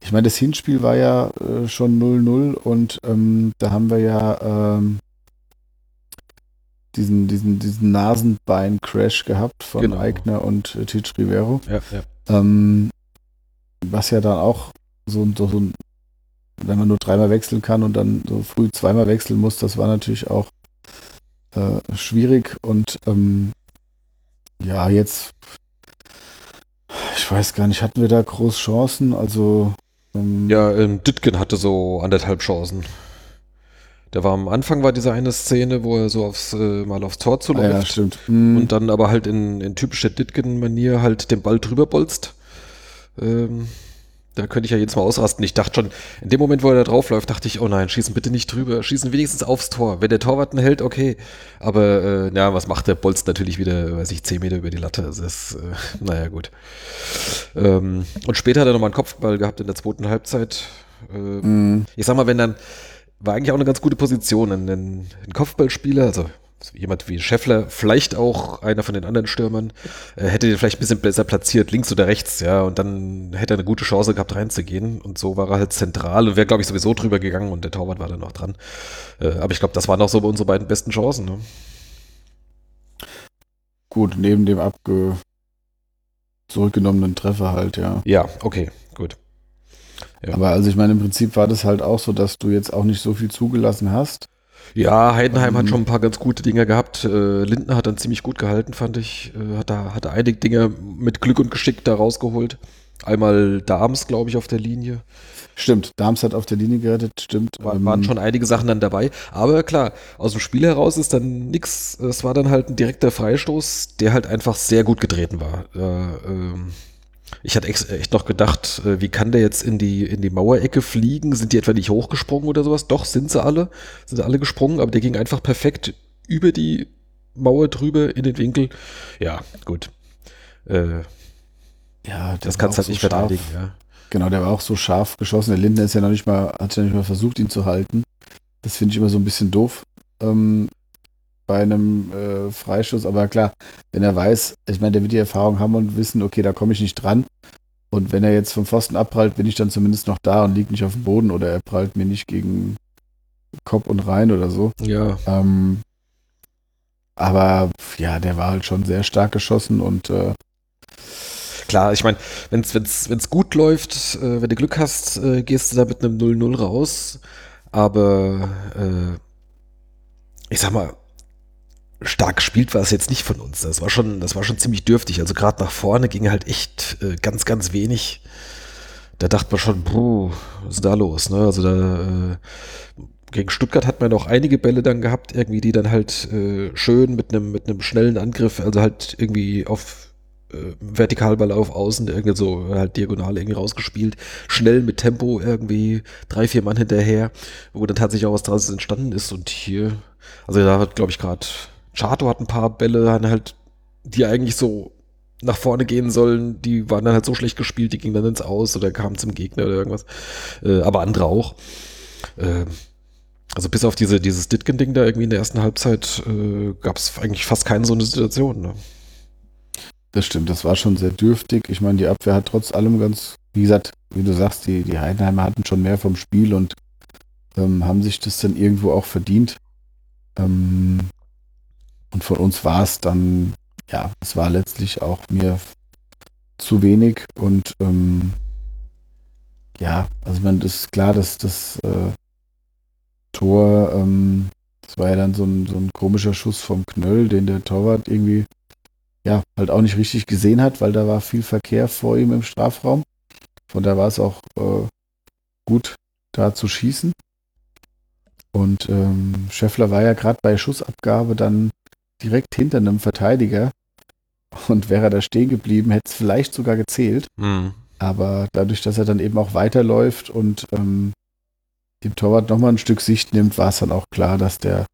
ich meine, das Hinspiel war ja äh, schon 0-0 und ähm, da haben wir ja ähm, diesen, diesen, diesen Nasenbein-Crash gehabt von genau. Eigner und äh, Titch Rivero. Ja, ja. Ähm, was ja dann auch so, so, so ein wenn man nur dreimal wechseln kann und dann so früh zweimal wechseln muss, das war natürlich auch äh, schwierig. Und ähm, ja, jetzt, ich weiß gar nicht, hatten wir da groß Chancen? Also ähm, ja, ähm, Ditken hatte so anderthalb Chancen. Der war am Anfang war diese eine Szene, wo er so aufs äh, mal aufs Tor zuläuft. Ah, ja, stimmt. Mhm. Und dann aber halt in, in typischer Ditken-Manier halt den Ball drüber bolzt. Ähm, da könnte ich ja jetzt mal ausrasten. Ich dachte schon, in dem Moment, wo er da draufläuft, dachte ich, oh nein, schießen bitte nicht drüber, schießen wenigstens aufs Tor. Wenn der Torwart einen hält, okay. Aber äh, ja, was macht der? Bolzt natürlich wieder, weiß ich, 10 Meter über die Latte. Das, äh, (laughs) naja, gut. Ähm, und später hat er nochmal einen Kopfball gehabt in der zweiten Halbzeit. Äh, mm. Ich sag mal, wenn dann, war eigentlich auch eine ganz gute Position, ein, ein Kopfballspieler, also jemand wie Scheffler, vielleicht auch einer von den anderen Stürmern, äh, hätte den vielleicht ein bisschen besser platziert, links oder rechts, ja, und dann hätte er eine gute Chance gehabt, reinzugehen. Und so war er halt zentral und wäre, glaube ich, sowieso drüber gegangen und der Torwart war dann noch dran. Äh, aber ich glaube, das waren auch so unsere beiden besten Chancen. Ne? Gut, neben dem abge zurückgenommenen Treffer halt, ja. Ja, okay, gut. Ja. Aber also ich meine, im Prinzip war das halt auch so, dass du jetzt auch nicht so viel zugelassen hast. Ja, Heidenheim ähm, hat schon ein paar ganz gute Dinge gehabt. Äh, Lindner hat dann ziemlich gut gehalten, fand ich. Äh, hat da hat einige Dinge mit Glück und Geschick da rausgeholt. Einmal Dahms, glaube ich, auf der Linie. Stimmt, Dahms hat auf der Linie gerettet, stimmt. War, waren schon einige Sachen dann dabei. Aber klar, aus dem Spiel heraus ist dann nichts. Es war dann halt ein direkter Freistoß, der halt einfach sehr gut getreten war. Äh, ähm, ich hatte echt noch gedacht, äh, wie kann der jetzt in die, in die Mauerecke fliegen? Sind die etwa nicht hochgesprungen oder sowas? Doch, sind sie alle. Sind alle gesprungen, aber der ging einfach perfekt über die Mauer drüber in den Winkel. Ja, gut. Äh, ja, das kannst du halt so nicht verteidigen, ja. Genau, der war auch so scharf geschossen. Der Lindner ist ja noch nicht mal, hat ja nicht mal versucht, ihn zu halten. Das finde ich immer so ein bisschen doof. Ähm, bei einem äh, Freistoß. Aber klar, wenn er weiß, ich meine, der wird die Erfahrung haben und wissen, okay, da komme ich nicht dran. Und wenn er jetzt vom Pfosten abprallt, bin ich dann zumindest noch da und liegt nicht auf dem Boden oder er prallt mir nicht gegen Kopf und rein oder so. Ja. Ähm, aber ja, der war halt schon sehr stark geschossen und äh, Klar, ich meine, wenn es gut läuft, äh, wenn du Glück hast, äh, gehst du da mit einem 0-0 raus. Aber äh, ich sag mal, stark gespielt war es jetzt nicht von uns. Das war schon, das war schon ziemlich dürftig. Also gerade nach vorne ging halt echt äh, ganz, ganz wenig. Da dachte man schon, puh, was ist da los? Ne? Also da äh, gegen Stuttgart hat man noch einige Bälle dann gehabt, irgendwie, die dann halt äh, schön mit einem mit einem schnellen Angriff, also halt irgendwie auf äh, Vertikalball auf Außen, irgendwie so halt diagonal irgendwie rausgespielt, schnell mit Tempo irgendwie drei, vier Mann hinterher, wo dann tatsächlich auch was draus entstanden ist und hier, also da hat glaube ich gerade Chato hat ein paar Bälle halt, die eigentlich so nach vorne gehen sollen, die waren dann halt so schlecht gespielt, die gingen dann ins Aus oder kamen zum Gegner oder irgendwas. Äh, aber andere auch. Äh, also bis auf diese, dieses Ditken-Ding da irgendwie in der ersten Halbzeit äh, gab es eigentlich fast keine so eine Situation. Ne? Das stimmt, das war schon sehr dürftig. Ich meine, die Abwehr hat trotz allem ganz, wie gesagt, wie du sagst, die, die Heidenheimer hatten schon mehr vom Spiel und ähm, haben sich das dann irgendwo auch verdient. Ähm, und von uns war es dann, ja, es war letztlich auch mir zu wenig und ähm, ja, also man ist klar, dass das äh, Tor, ähm, das war ja dann so ein, so ein komischer Schuss vom Knöll, den der Torwart irgendwie ja halt auch nicht richtig gesehen hat, weil da war viel Verkehr vor ihm im Strafraum. Von da war es auch äh, gut, da zu schießen. Und ähm, Scheffler war ja gerade bei Schussabgabe dann direkt hinter einem Verteidiger. Und wäre er da stehen geblieben, hätte es vielleicht sogar gezählt. Mhm. Aber dadurch, dass er dann eben auch weiterläuft und ähm, dem Torwart nochmal ein Stück Sicht nimmt, war es dann auch klar, dass der,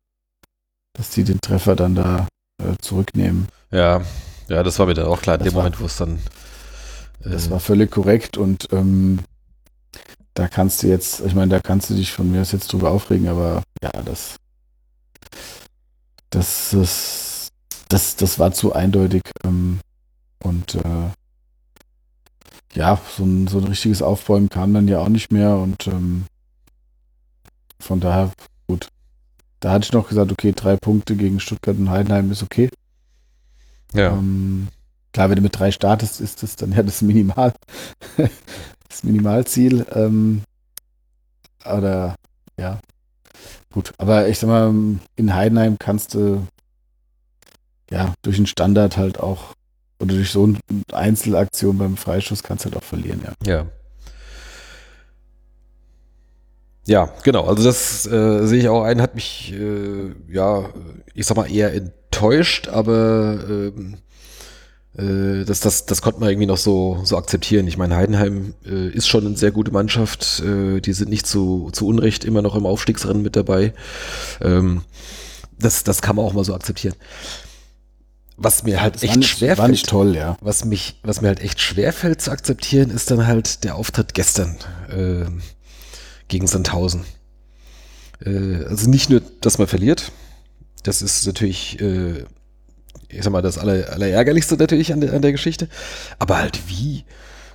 dass die den Treffer dann da äh, zurücknehmen. Ja, ja, das war mir dann auch klar in dem war, Moment, wo es dann. Äh, das war völlig korrekt und ähm, da kannst du jetzt, ich meine, da kannst du dich von mir aus jetzt drüber aufregen, aber ja, das, das, das, das, das war zu eindeutig ähm, und äh, ja, so ein, so ein richtiges Aufbäumen kam dann ja auch nicht mehr und ähm, von daher, gut. Da hatte ich noch gesagt, okay, drei Punkte gegen Stuttgart und Heidenheim ist okay. Ja. Ähm, klar, wenn du mit drei startest, ist das dann ja das Minimal, (laughs) das Minimalziel. Ähm, oder ja, gut. Aber ich sag mal, in Heidenheim kannst du ja durch einen Standard halt auch oder durch so eine Einzelaktion beim Freischuss kannst du halt auch verlieren, ja. Ja. Ja, genau. Also das äh, sehe ich auch ein, hat mich, äh, ja, ich sag mal, eher enttäuscht, aber ähm, äh, das, das, das konnte man irgendwie noch so, so akzeptieren. Ich meine, Heidenheim äh, ist schon eine sehr gute Mannschaft. Äh, die sind nicht zu, zu Unrecht immer noch im Aufstiegsrennen mit dabei. Ähm, das, das kann man auch mal so akzeptieren. Was mir halt das echt nicht, schwer fällt, toll, ja. Was mich, was mir halt echt schwer fällt zu akzeptieren, ist dann halt der Auftritt gestern. Äh, gegen Sandhausen. Äh, also nicht nur, dass man verliert, das ist natürlich, äh, ich sag mal, das aller, Allerärgerlichste natürlich an der, an der Geschichte, aber halt wie?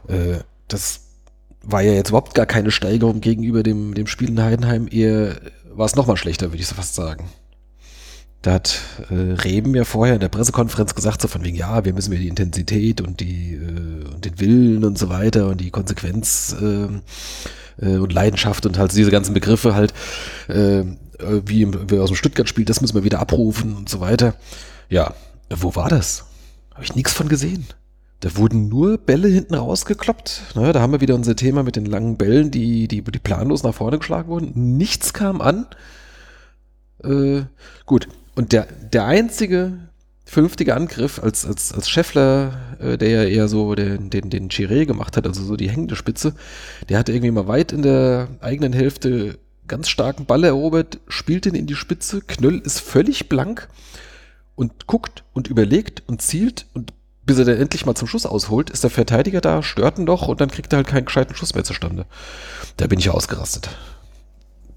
Äh, das war ja jetzt überhaupt gar keine Steigerung gegenüber dem, dem Spiel in Heidenheim, eher war es nochmal schlechter, würde ich so fast sagen. Da hat äh, Reben ja vorher in der Pressekonferenz gesagt, so von wegen, ja, wir müssen mir die Intensität und die äh, und den Willen und so weiter und die Konsequenz äh, äh, und Leidenschaft und halt diese ganzen Begriffe halt, äh, wie, wie aus dem Stuttgart-Spiel, das müssen wir wieder abrufen und so weiter. Ja, wo war das? Habe ich nichts von gesehen. Da wurden nur Bälle hinten rausgekloppt. Ne, da haben wir wieder unser Thema mit den langen Bällen, die, die, die planlos nach vorne geschlagen wurden. Nichts kam an. Äh, gut. Und der, der einzige vernünftiger Angriff als, als, als Scheffler, äh, der ja eher so den, den, den Chiré gemacht hat, also so die hängende Spitze, der hatte irgendwie mal weit in der eigenen Hälfte ganz starken Ball erobert, spielt den in die Spitze, Knöll ist völlig blank und guckt und überlegt und zielt und bis er dann endlich mal zum Schuss ausholt, ist der Verteidiger da, stört ihn doch und dann kriegt er halt keinen gescheiten Schuss mehr zustande. Da bin ich ausgerastet.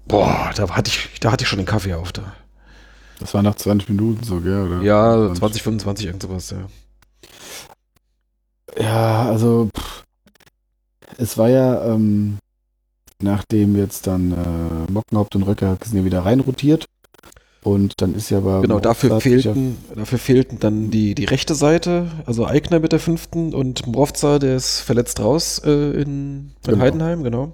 Boah, da hatte ich, da hatte ich schon den Kaffee auf da. Das war nach 20 Minuten so, gell? Oder ja, 20, 20 25, irgend sowas, ja. Ja, also pff, es war ja, ähm, nachdem jetzt dann äh, Mockenhaupt und Röcker sind ja wieder reinrotiert. Und dann ist ja aber. Genau, dafür fehlten, dafür fehlten dann die, die rechte Seite, also Eigner mit der fünften und Mrovza, der ist verletzt raus äh, in, in genau. Heidenheim, genau.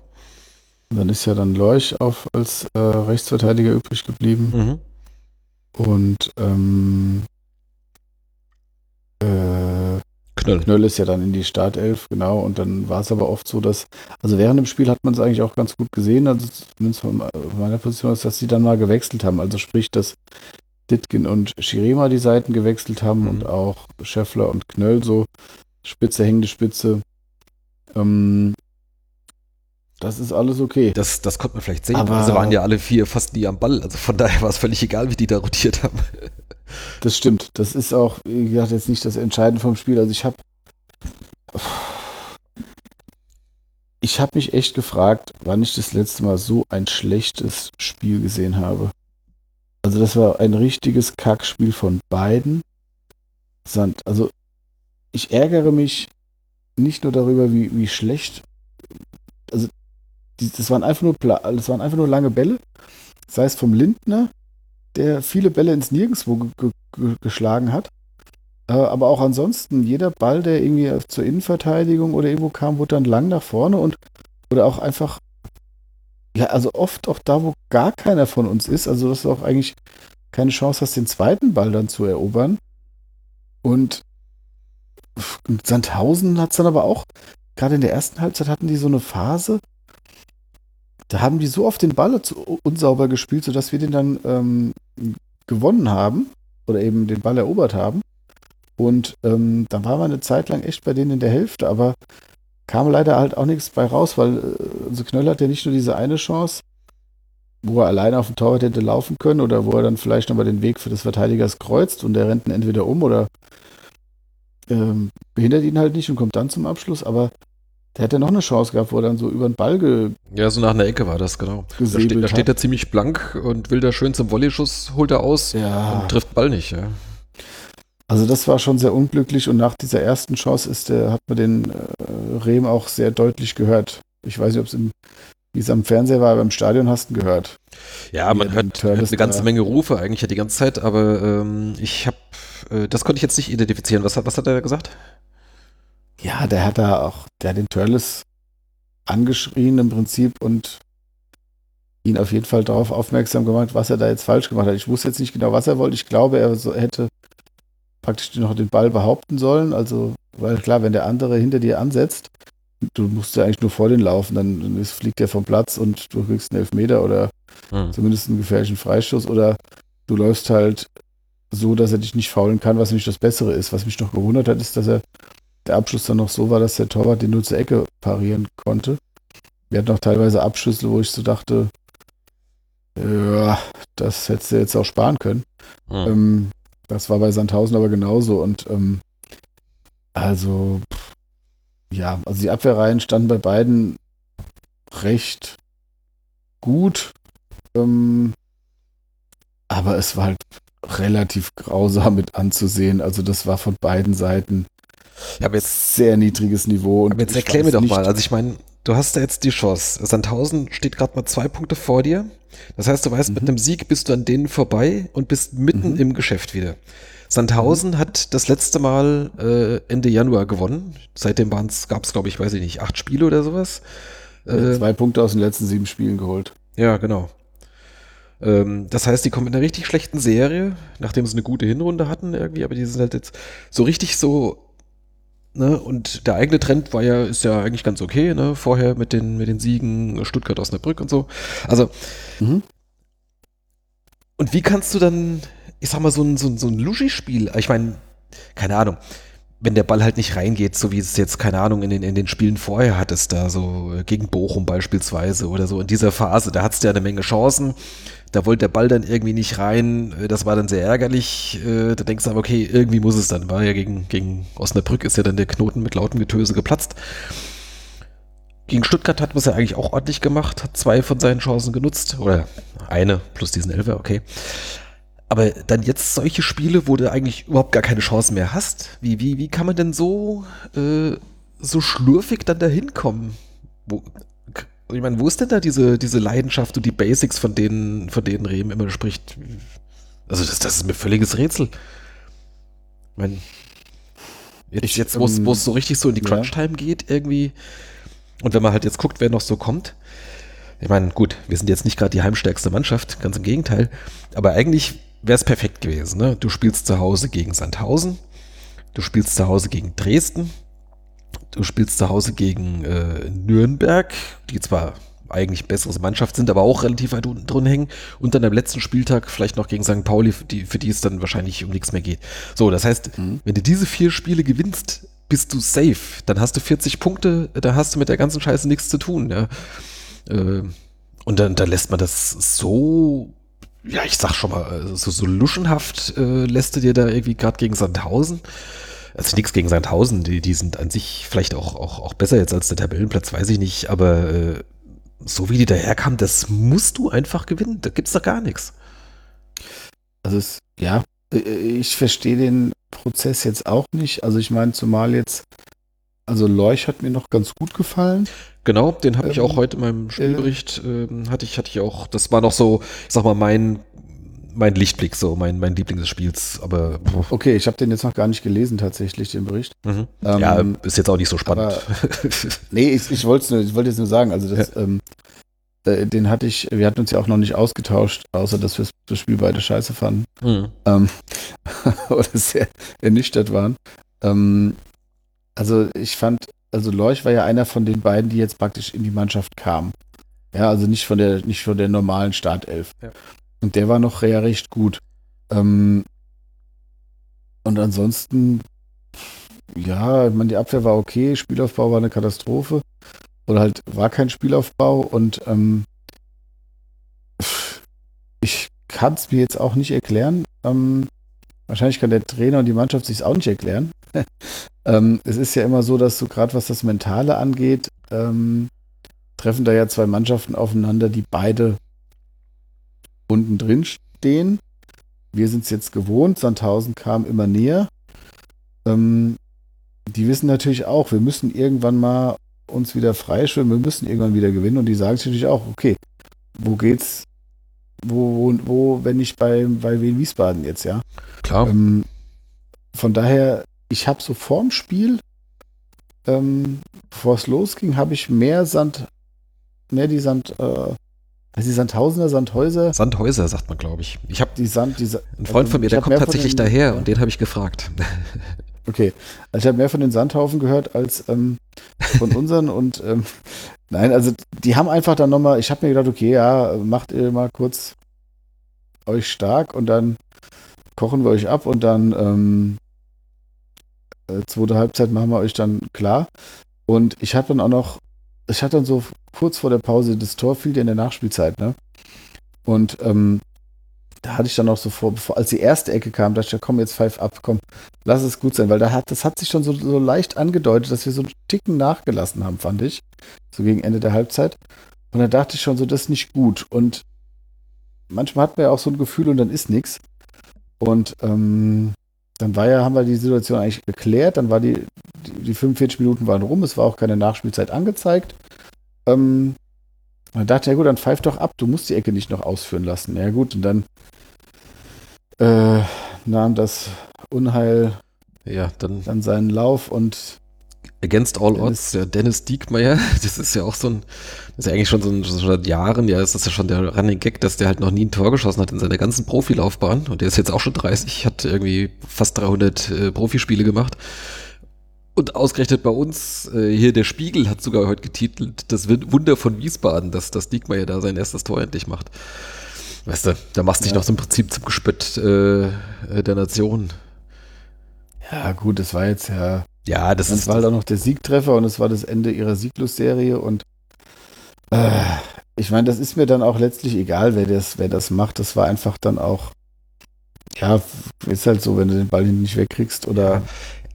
Und dann ist ja dann Leuch auf als äh, Rechtsverteidiger übrig geblieben. Mhm. Und ähm, äh, Knöll. Knöll ist ja dann in die Startelf, genau. Und dann war es aber oft so, dass, also während dem Spiel hat man es eigentlich auch ganz gut gesehen, also zumindest von meiner Position aus, dass sie dann mal gewechselt haben. Also sprich, dass Ditkin und Shirema die Seiten gewechselt haben mhm. und auch Scheffler und Knöll so Spitze, hängende Spitze. Ähm, das ist alles okay. Das, das konnte man vielleicht sehen. Aber sie waren ja alle vier fast nie am Ball. Also von daher war es völlig egal, wie die da rotiert haben. (laughs) Das stimmt. Das ist auch, wie gesagt, jetzt nicht das Entscheidende vom Spiel. Also ich habe ich habe mich echt gefragt, wann ich das letzte Mal so ein schlechtes Spiel gesehen habe. Also das war ein richtiges Kackspiel von beiden. Also ich ärgere mich nicht nur darüber, wie, wie schlecht. Also die, das waren einfach nur das waren einfach nur lange Bälle. Sei es vom Lindner, der viele Bälle ins Nirgendwo geschlagen hat. Äh, aber auch ansonsten, jeder Ball, der irgendwie zur Innenverteidigung oder irgendwo kam, wurde dann lang nach vorne und oder auch einfach, ja, also oft auch da, wo gar keiner von uns ist, also das ist auch eigentlich keine Chance hast, den zweiten Ball dann zu erobern. Und Sandhausen hat es dann aber auch, gerade in der ersten Halbzeit hatten die so eine Phase, da haben die so oft den Ball unsauber gespielt, sodass wir den dann ähm, gewonnen haben oder eben den Ball erobert haben. Und ähm, dann war man eine Zeit lang echt bei denen in der Hälfte, aber kam leider halt auch nichts bei raus, weil äh, also Knöll hat ja nicht nur diese eine Chance, wo er alleine auf dem Torwart hätte laufen können oder wo er dann vielleicht nochmal den Weg für des Verteidigers kreuzt und der rennt ihn entweder um oder ähm, behindert ihn halt nicht und kommt dann zum Abschluss, aber der hätte noch eine Chance gehabt, wo er dann so über den Ball ge Ja, so nach einer Ecke war das, genau. Da steht, da steht, er ziemlich blank und will da schön zum Volley-Schuss, holt er aus ja. und trifft Ball nicht, ja. Also das war schon sehr unglücklich und nach dieser ersten Chance ist der, hat man den äh, Rehm auch sehr deutlich gehört. Ich weiß nicht, ob es im wie es am Fernseher war, aber im Stadion hast du gehört. Ja, man hört, hört eine ganze Menge Rufe eigentlich ja die ganze Zeit, aber ähm, ich habe, äh, das konnte ich jetzt nicht identifizieren. Was, was hat er gesagt? Ja, der hat da auch, der hat den Turles angeschrien im Prinzip und ihn auf jeden Fall darauf aufmerksam gemacht, was er da jetzt falsch gemacht hat. Ich wusste jetzt nicht genau, was er wollte. Ich glaube, er so, hätte praktisch noch den Ball behaupten sollen. Also, weil klar, wenn der andere hinter dir ansetzt, du musst ja eigentlich nur vor den laufen, dann, fliegt der vom Platz und du kriegst einen Elfmeter oder hm. zumindest einen gefährlichen Freistoß oder du läufst halt so, dass er dich nicht faulen kann, was nicht das Bessere ist. Was mich noch gewundert hat, ist, dass er der Abschluss dann noch so war, dass der Torwart den nur zur Ecke parieren konnte. Wir hatten auch teilweise Abschüsse, wo ich so dachte, ja, das hättest du jetzt auch sparen können. Hm. Ähm, das war bei Sandhausen aber genauso und ähm, also pff, ja, also die Abwehrreihen standen bei beiden recht gut. Ähm, aber es war halt relativ grausam mit anzusehen. Also das war von beiden Seiten ja, jetzt, sehr niedriges Niveau. Und aber jetzt erklär mir doch mal. Also ich meine, du hast da jetzt die Chance. Sandhausen steht gerade mal zwei Punkte vor dir. Das heißt, du weißt, mhm. mit einem Sieg bist du an denen vorbei und bist mitten mhm. im Geschäft wieder. Sandhausen mhm. hat das letzte Mal äh, Ende Januar gewonnen. Seitdem gab es, glaube ich, weiß ich nicht, acht Spiele oder sowas. Äh, zwei Punkte aus den letzten sieben Spielen geholt. Ja, genau. Ähm, das heißt, die kommen in einer richtig schlechten Serie, nachdem sie eine gute Hinrunde hatten irgendwie, aber die sind halt jetzt so richtig so Ne? Und der eigene Trend war ja, ist ja eigentlich ganz okay, ne? Vorher mit den, mit den Siegen Stuttgart Osnabrück und so. Also, mhm. und wie kannst du dann, ich sag mal, so ein, so ein, so ein Luschi-Spiel, ich meine, keine Ahnung, wenn der Ball halt nicht reingeht, so wie es jetzt, keine Ahnung, in den, in den Spielen vorher hattest, da so gegen Bochum beispielsweise oder so in dieser Phase, da hattest du ja eine Menge Chancen da wollte der Ball dann irgendwie nicht rein. Äh, das war dann sehr ärgerlich. Äh, da denkst du aber, okay, irgendwie muss es dann. War ja gegen, gegen Osnabrück ist ja dann der Knoten mit lautem Getöse geplatzt. Gegen Stuttgart hat man es ja eigentlich auch ordentlich gemacht, hat zwei von seinen Chancen genutzt. Oder eine plus diesen Elfer, okay. Aber dann jetzt solche Spiele, wo du eigentlich überhaupt gar keine Chancen mehr hast. Wie, wie, wie kann man denn so, äh, so schlurfig dann da hinkommen? Ich meine, wo ist denn da diese, diese Leidenschaft und die Basics, von denen, von denen Rehm immer spricht? Also, das, das ist mir völliges Rätsel. Ich meine, jetzt, jetzt wo es ähm, so richtig so in die Crunch-Time ja. geht, irgendwie. Und wenn man halt jetzt guckt, wer noch so kommt. Ich meine, gut, wir sind jetzt nicht gerade die heimstärkste Mannschaft, ganz im Gegenteil. Aber eigentlich wäre es perfekt gewesen. Ne? Du spielst zu Hause gegen Sandhausen, du spielst zu Hause gegen Dresden, du spielst zu Hause gegen äh, Nürnberg, die zwar eigentlich bessere Mannschaft sind, aber auch relativ weit unten drin hängen und dann am letzten Spieltag vielleicht noch gegen St. Pauli, für die, für die es dann wahrscheinlich um nichts mehr geht. So, das heißt, mhm. wenn du diese vier Spiele gewinnst, bist du safe. Dann hast du 40 Punkte, da hast du mit der ganzen Scheiße nichts zu tun. Ja. Äh, und dann, dann lässt man das so, ja, ich sag schon mal, so, so luschenhaft äh, lässt du dir da irgendwie gerade gegen Sandhausen. Also nichts gegen Sandhausen, die, die sind an sich vielleicht auch, auch, auch besser jetzt als der Tabellenplatz, weiß ich nicht, aber äh, so wie die daherkamen, das musst du einfach gewinnen. Da gibt's doch gar nichts. Also es, ja, äh, ich verstehe den Prozess jetzt auch nicht. Also ich meine, zumal jetzt, also Leuch hat mir noch ganz gut gefallen. Genau, den habe ähm, ich auch heute in meinem Spielbericht, äh, hatte ich, hatte ich auch, das war noch so, ich sag mal, mein, mein Lichtblick, so mein, mein Liebling des Spiels, aber. Okay, ich habe den jetzt noch gar nicht gelesen, tatsächlich, den Bericht. Mhm. Ähm, ja, ist jetzt auch nicht so spannend. Aber, (laughs) nee, ich, ich wollte ich wollte jetzt nur sagen, also das, ja. ähm, äh, den hatte ich, wir hatten uns ja auch noch nicht ausgetauscht, außer dass wir das Spiel beide scheiße fanden. Mhm. Ähm, (laughs) oder sehr ernüchtert waren. Ähm, also ich fand, also Leuch war ja einer von den beiden, die jetzt praktisch in die Mannschaft kamen. Ja, also nicht von der, nicht von der normalen Startelf. Ja. Und der war noch ja recht gut. Ähm, und ansonsten, ja, ich meine, die Abwehr war okay, Spielaufbau war eine Katastrophe oder halt war kein Spielaufbau und ähm, ich kann es mir jetzt auch nicht erklären. Ähm, wahrscheinlich kann der Trainer und die Mannschaft sich auch nicht erklären. (laughs) ähm, es ist ja immer so, dass so gerade was das Mentale angeht, ähm, treffen da ja zwei Mannschaften aufeinander, die beide unten drin stehen. Wir sind es jetzt gewohnt, Sandhausen kam immer näher. Ähm, die wissen natürlich auch, wir müssen irgendwann mal uns wieder freischwimmen, wir müssen irgendwann wieder gewinnen. Und die sagen sich natürlich auch, okay, wo geht's, wo, wo, wo wenn nicht bei, bei Wien Wiesbaden jetzt, ja? Klar. Ähm, von daher, ich habe so vorm Spiel, ähm, bevor es losging, habe ich mehr Sand, mehr die Sand, äh, die Sandhausener, Sandhäuser? Sandhäuser, sagt man, glaube ich. Ich habe die Sand, diese, ein Freund von mir, der kommt tatsächlich den, daher und den habe ich gefragt. (laughs) Okay, also ich habe mehr von den Sandhaufen gehört als ähm, von unseren und ähm, nein, also die haben einfach dann nochmal, ich habe mir gedacht, okay, ja, macht ihr mal kurz euch stark und dann kochen wir euch ab und dann ähm, äh, zweite Halbzeit machen wir euch dann klar. Und ich hatte dann auch noch, ich hatte dann so kurz vor der Pause das Tor fiel in der Nachspielzeit, ne? Und ähm, da hatte ich dann auch so vor, bevor, als die erste Ecke kam, dachte ich, ja, komm, jetzt pfeif ab, komm, lass es gut sein, weil da hat, das hat sich schon so, so leicht angedeutet, dass wir so einen Ticken nachgelassen haben, fand ich. So gegen Ende der Halbzeit. Und da dachte ich schon so, das ist nicht gut. Und manchmal hat man ja auch so ein Gefühl und dann ist nichts. Und ähm, dann war ja, haben wir die Situation eigentlich geklärt, dann war die, die, die 45 Minuten waren rum, es war auch keine Nachspielzeit angezeigt. Ähm, und dachte ja gut, dann pfeif doch ab, du musst die Ecke nicht noch ausführen lassen. Ja gut, und dann äh, nahm das Unheil ja, dann, dann seinen Lauf und Against All Dennis, Odds, der Dennis Diekmeyer, (laughs) das ist ja auch so ein, das ist ja eigentlich schon so ein, schon seit Jahren, ja, ist das ja schon der Running Gag, dass der halt noch nie ein Tor geschossen hat in seiner ganzen Profilaufbahn und der ist jetzt auch schon 30, hat irgendwie fast 300 äh, Profispiele gemacht. Und ausgerechnet bei uns, äh, hier der Spiegel hat sogar heute getitelt, das Wunder von Wiesbaden, dass das Diekmeyer da sein erstes Tor endlich macht. Weißt du, da machst du dich noch so im Prinzip zum Gespött äh, der Nation. Ja, gut, das war jetzt ja. Ja, das, das ist. war halt auch noch der Siegtreffer und es war das Ende ihrer Sieglos-Serie und äh, ich meine, das ist mir dann auch letztlich egal, wer das, wer das macht. Das war einfach dann auch, ja, ist halt so, wenn du den Ball nicht wegkriegst oder.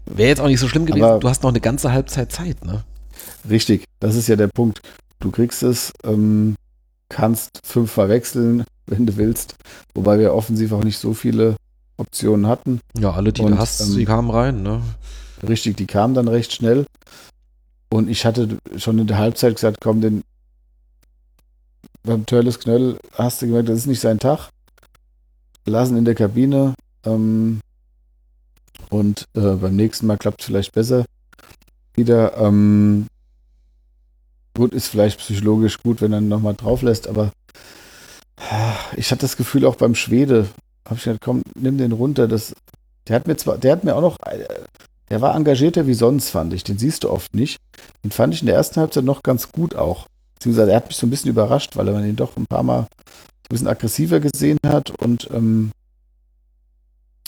Wäre jetzt auch nicht so schlimm gewesen, aber, du hast noch eine ganze Halbzeit Zeit, ne? Richtig, das ist ja der Punkt. Du kriegst es, ähm, kannst fünfmal wechseln, (laughs) wenn du willst. Wobei wir offensiv auch nicht so viele Optionen hatten. Ja, alle, die und, du hast, ähm, die kamen rein, ne? Richtig, die kamen dann recht schnell. Und ich hatte schon in der Halbzeit gesagt, komm, den beim Törles Knöll hast du gemerkt, das ist nicht sein Tag. Lassen in der Kabine. Ähm, und äh, beim nächsten Mal klappt es vielleicht besser. Wieder, ähm, gut, ist vielleicht psychologisch gut, wenn er nochmal drauf lässt, aber ich hatte das Gefühl auch beim Schwede, habe ich gesagt, komm, nimm den runter. Das, der hat mir zwar, der hat mir auch noch, äh, der war engagierter wie sonst, fand ich. Den siehst du oft nicht. Den fand ich in der ersten Halbzeit noch ganz gut auch. Beziehungsweise er hat mich so ein bisschen überrascht, weil er ihn doch ein paar Mal ein bisschen aggressiver gesehen hat und ähm,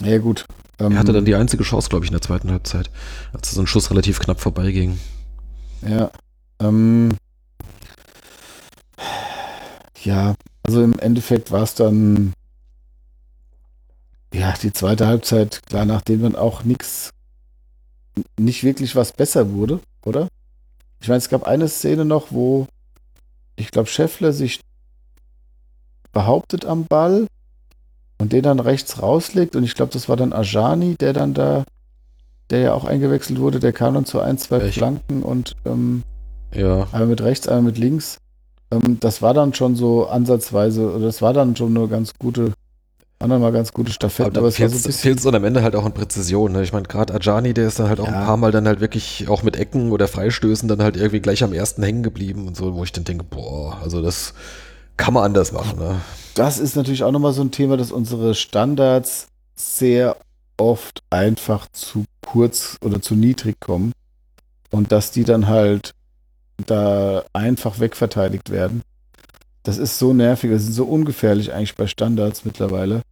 ja gut. Ähm, er hatte dann die einzige Chance, glaube ich, in der zweiten Halbzeit, als so ein Schuss relativ knapp vorbeiging. Ja. Ähm, ja, also im Endeffekt war es dann ja die zweite Halbzeit, klar, nachdem dann auch nichts, nicht wirklich was besser wurde, oder? Ich meine, es gab eine Szene noch, wo ich glaube, Scheffler sich behauptet am Ball und den dann rechts rauslegt. Und ich glaube, das war dann Ajani, der dann da, der ja auch eingewechselt wurde, der kam dann zu ein, zwei Echt? Flanken und ähm, ja. einmal mit rechts, einmal mit links. Ähm, das war dann schon so ansatzweise, oder das war dann schon eine ganz gute anderen mal ganz gute Staffetten. Aber, aber es fehlt, so fehlt dann am Ende halt auch an Präzision. Ne? Ich meine, gerade Ajani, der ist dann halt auch ja. ein paar Mal dann halt wirklich auch mit Ecken oder Freistößen dann halt irgendwie gleich am ersten hängen geblieben und so, wo ich dann denke, boah, also das kann man anders machen. Ne? Das ist natürlich auch nochmal so ein Thema, dass unsere Standards sehr oft einfach zu kurz oder zu niedrig kommen und dass die dann halt da einfach wegverteidigt werden. Das ist so nervig, das ist so ungefährlich eigentlich bei Standards mittlerweile.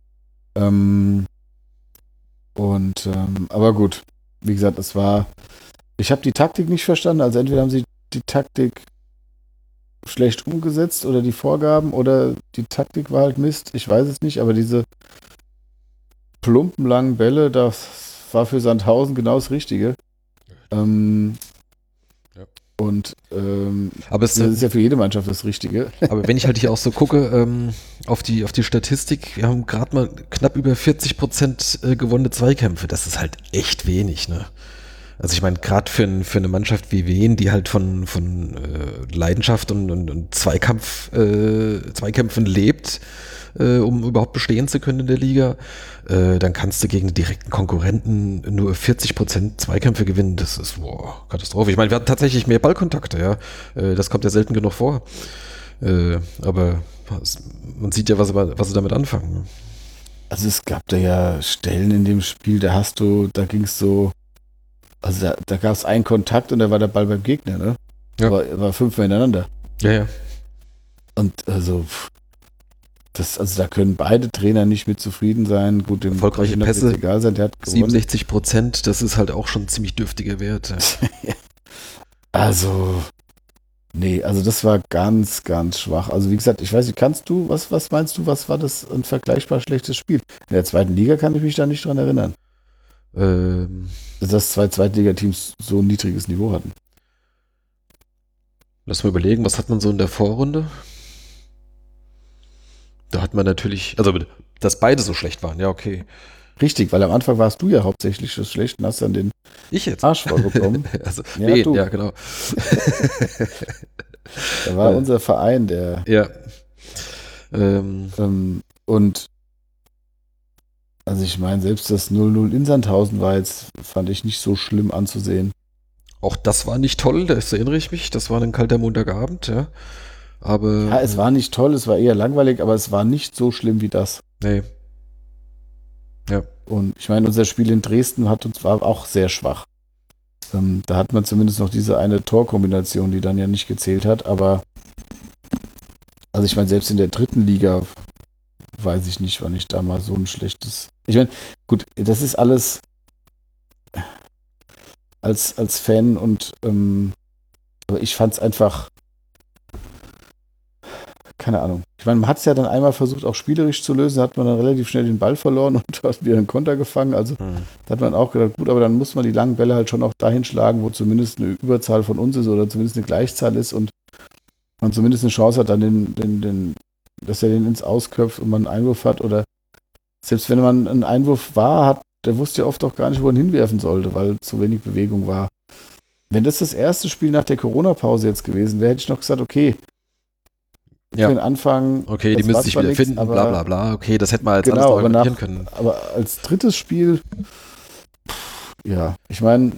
Ähm, und ähm, aber gut, wie gesagt, es war. Ich habe die Taktik nicht verstanden. Also entweder haben sie die Taktik schlecht umgesetzt oder die Vorgaben oder die Taktik war halt Mist. Ich weiß es nicht, aber diese plumpen langen Bälle, das war für Sandhausen genau das Richtige. Ähm, und ähm, aber es, das ist ja für jede Mannschaft das Richtige. (laughs) Aber wenn ich halt hier auch so gucke ähm, auf, die, auf die Statistik, wir haben gerade mal knapp über 40 Prozent äh, gewonnene Zweikämpfe. Das ist halt echt wenig, ne? Also ich meine, gerade für, für eine Mannschaft wie Wien, die halt von, von äh, Leidenschaft und, und, und Zweikampf, äh, Zweikämpfen lebt, äh, um überhaupt bestehen zu können in der Liga, äh, dann kannst du gegen direkten Konkurrenten nur 40 Prozent Zweikämpfe gewinnen. Das ist boah, Katastrophe. Ich meine, wir hatten tatsächlich mehr Ballkontakte, ja. Äh, das kommt ja selten genug vor. Äh, aber man sieht ja, was, was sie damit anfangen. Ne? Also es gab da ja Stellen in dem Spiel, da hast du, da ging es so, also da, da gab es einen Kontakt und da war der Ball beim Gegner, ne? Ja. Aber war fünfmal ineinander. Ja, ja. Und also, das, also da können beide Trainer nicht mit zufrieden sein. Gut, dem erfolgreiche Pässe, egal sein, der hat 67 Prozent, das ist halt auch schon ein ziemlich dürftiger Wert. (laughs) also, nee, also das war ganz, ganz schwach. Also wie gesagt, ich weiß nicht, kannst du, was, was meinst du, was war das ein vergleichbar schlechtes Spiel? In der zweiten Liga kann ich mich da nicht dran erinnern. Ähm, dass zwei Zweitligateams so ein niedriges Niveau hatten. Lass mal überlegen, was hat man so in der Vorrunde? Da hat man natürlich, also dass beide so schlecht waren, ja, okay. Richtig, weil am Anfang warst du ja hauptsächlich das Schlechte und hast dann den ich jetzt? Arsch vorbekommen. (laughs) also, ja, wen, ja, genau. da war unser Verein, der. Ja. Ähm, ähm, und also ich meine, selbst das 0-0 in Sandhausen war jetzt, fand ich nicht so schlimm anzusehen. Auch das war nicht toll, das erinnere ich mich. Das war ein kalter Montagabend, ja. Aber. Ja, es war nicht toll, es war eher langweilig, aber es war nicht so schlimm wie das. Nee. Ja. Und ich meine, unser Spiel in Dresden hat uns war auch sehr schwach. Ähm, da hat man zumindest noch diese eine Torkombination, die dann ja nicht gezählt hat, aber also ich meine, selbst in der dritten Liga weiß ich nicht, wann ich da mal so ein schlechtes. Ich meine, gut, das ist alles als, als Fan und ähm, aber ich fand es einfach keine Ahnung. Ich meine, man hat es ja dann einmal versucht, auch spielerisch zu lösen, hat man dann relativ schnell den Ball verloren (laughs) und hat wieder einen Konter gefangen. Also mhm. da hat man auch gedacht, gut, aber dann muss man die langen Bälle halt schon auch dahin schlagen, wo zumindest eine Überzahl von uns ist oder zumindest eine Gleichzahl ist und man zumindest eine Chance hat, dann den, den, den, dass er den ins Ausköpft und man einen Einwurf hat oder selbst wenn man einen Einwurf war, hat, der wusste ja oft auch gar nicht, wo er ihn hinwerfen sollte, weil zu wenig Bewegung war. Wenn das das erste Spiel nach der Corona-Pause jetzt gewesen wäre, hätte ich noch gesagt, okay, ja. für den Anfang. Okay, die müssen sich wieder finden, aber, bla bla bla. Okay, das hätte man als genau, alles nach, können. Aber als drittes Spiel, pff, ja, ich meine,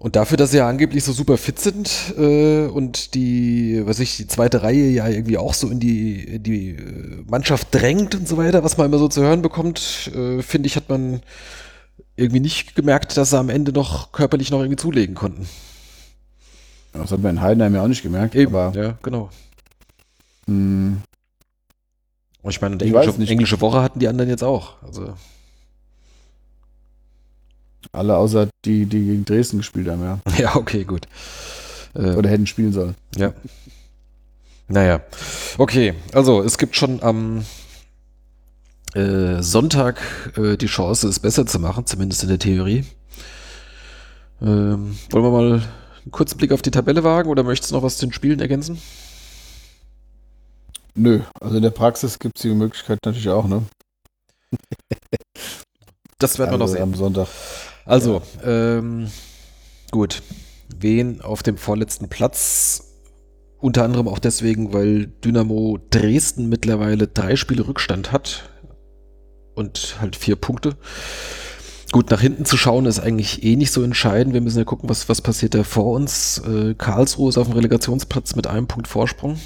Und dafür, dass sie ja angeblich so super fit sind äh, und die, was ich, die zweite Reihe ja irgendwie auch so in die, in die äh, Mannschaft drängt und so weiter, was man immer so zu hören bekommt, äh, finde ich, hat man irgendwie nicht gemerkt, dass sie am Ende noch körperlich noch irgendwie zulegen konnten. Das hat man in Heidenheim ja auch nicht gemerkt. Eben, aber, ja, genau. Mh, hm. ich meine, die englische, englische Woche hatten die anderen jetzt auch. Also. Alle außer die, die gegen Dresden gespielt haben, ja. (laughs) Ja, okay, gut. Äh, Oder hätten spielen sollen. Ja. Naja. Okay, also es gibt schon am äh, Sonntag äh, die Chance, es besser zu machen, zumindest in der Theorie. Ähm, wollen wir mal einen kurzen Blick auf die Tabelle wagen oder möchtest du noch was zu den Spielen ergänzen? Nö, also in der Praxis gibt es die Möglichkeit natürlich auch, ne? Das werden also wir noch also sehen. Am Sonntag. Also, ja. ähm, gut. Wen auf dem vorletzten Platz? Unter anderem auch deswegen, weil Dynamo Dresden mittlerweile drei Spiele Rückstand hat und halt vier Punkte. Gut, nach hinten zu schauen ist eigentlich eh nicht so entscheidend. Wir müssen ja gucken, was, was passiert da vor uns. Äh, Karlsruhe ist auf dem Relegationsplatz mit einem Punkt Vorsprung.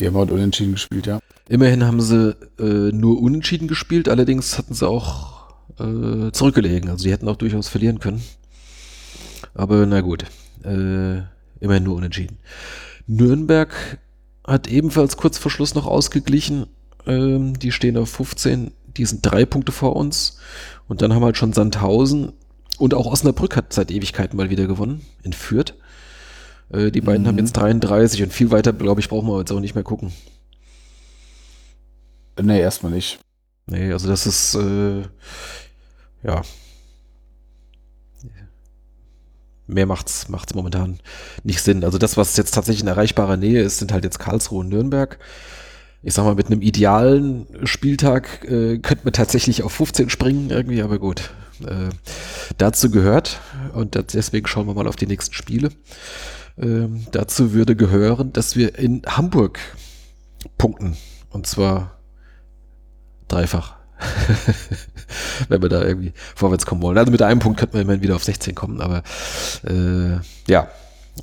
Die haben heute unentschieden gespielt, ja. Immerhin haben sie äh, nur unentschieden gespielt, allerdings hatten sie auch äh, zurückgelegen. Also die hätten auch durchaus verlieren können. Aber na gut, äh, immerhin nur unentschieden. Nürnberg hat ebenfalls kurz vor Schluss noch ausgeglichen. Ähm, die stehen auf 15, die sind drei Punkte vor uns. Und dann haben halt schon Sandhausen und auch Osnabrück hat seit Ewigkeiten mal wieder gewonnen, in Fürth. Äh, die beiden mhm. haben jetzt 33 und viel weiter, glaube ich, brauchen wir jetzt auch nicht mehr gucken. Nee, erstmal nicht. Nee, also das ist, äh, ja. Mehr macht's, macht's momentan nicht Sinn. Also das, was jetzt tatsächlich in erreichbarer Nähe ist, sind halt jetzt Karlsruhe und Nürnberg. Ich sag mal, mit einem idealen Spieltag äh, könnte man tatsächlich auf 15 springen irgendwie, aber gut. Äh, dazu gehört, und deswegen schauen wir mal auf die nächsten Spiele. Ähm, dazu würde gehören, dass wir in Hamburg punkten. Und zwar dreifach. (laughs) wenn wir da irgendwie vorwärts kommen wollen. Also mit einem Punkt könnten wir immerhin wieder auf 16 kommen, aber äh, ja,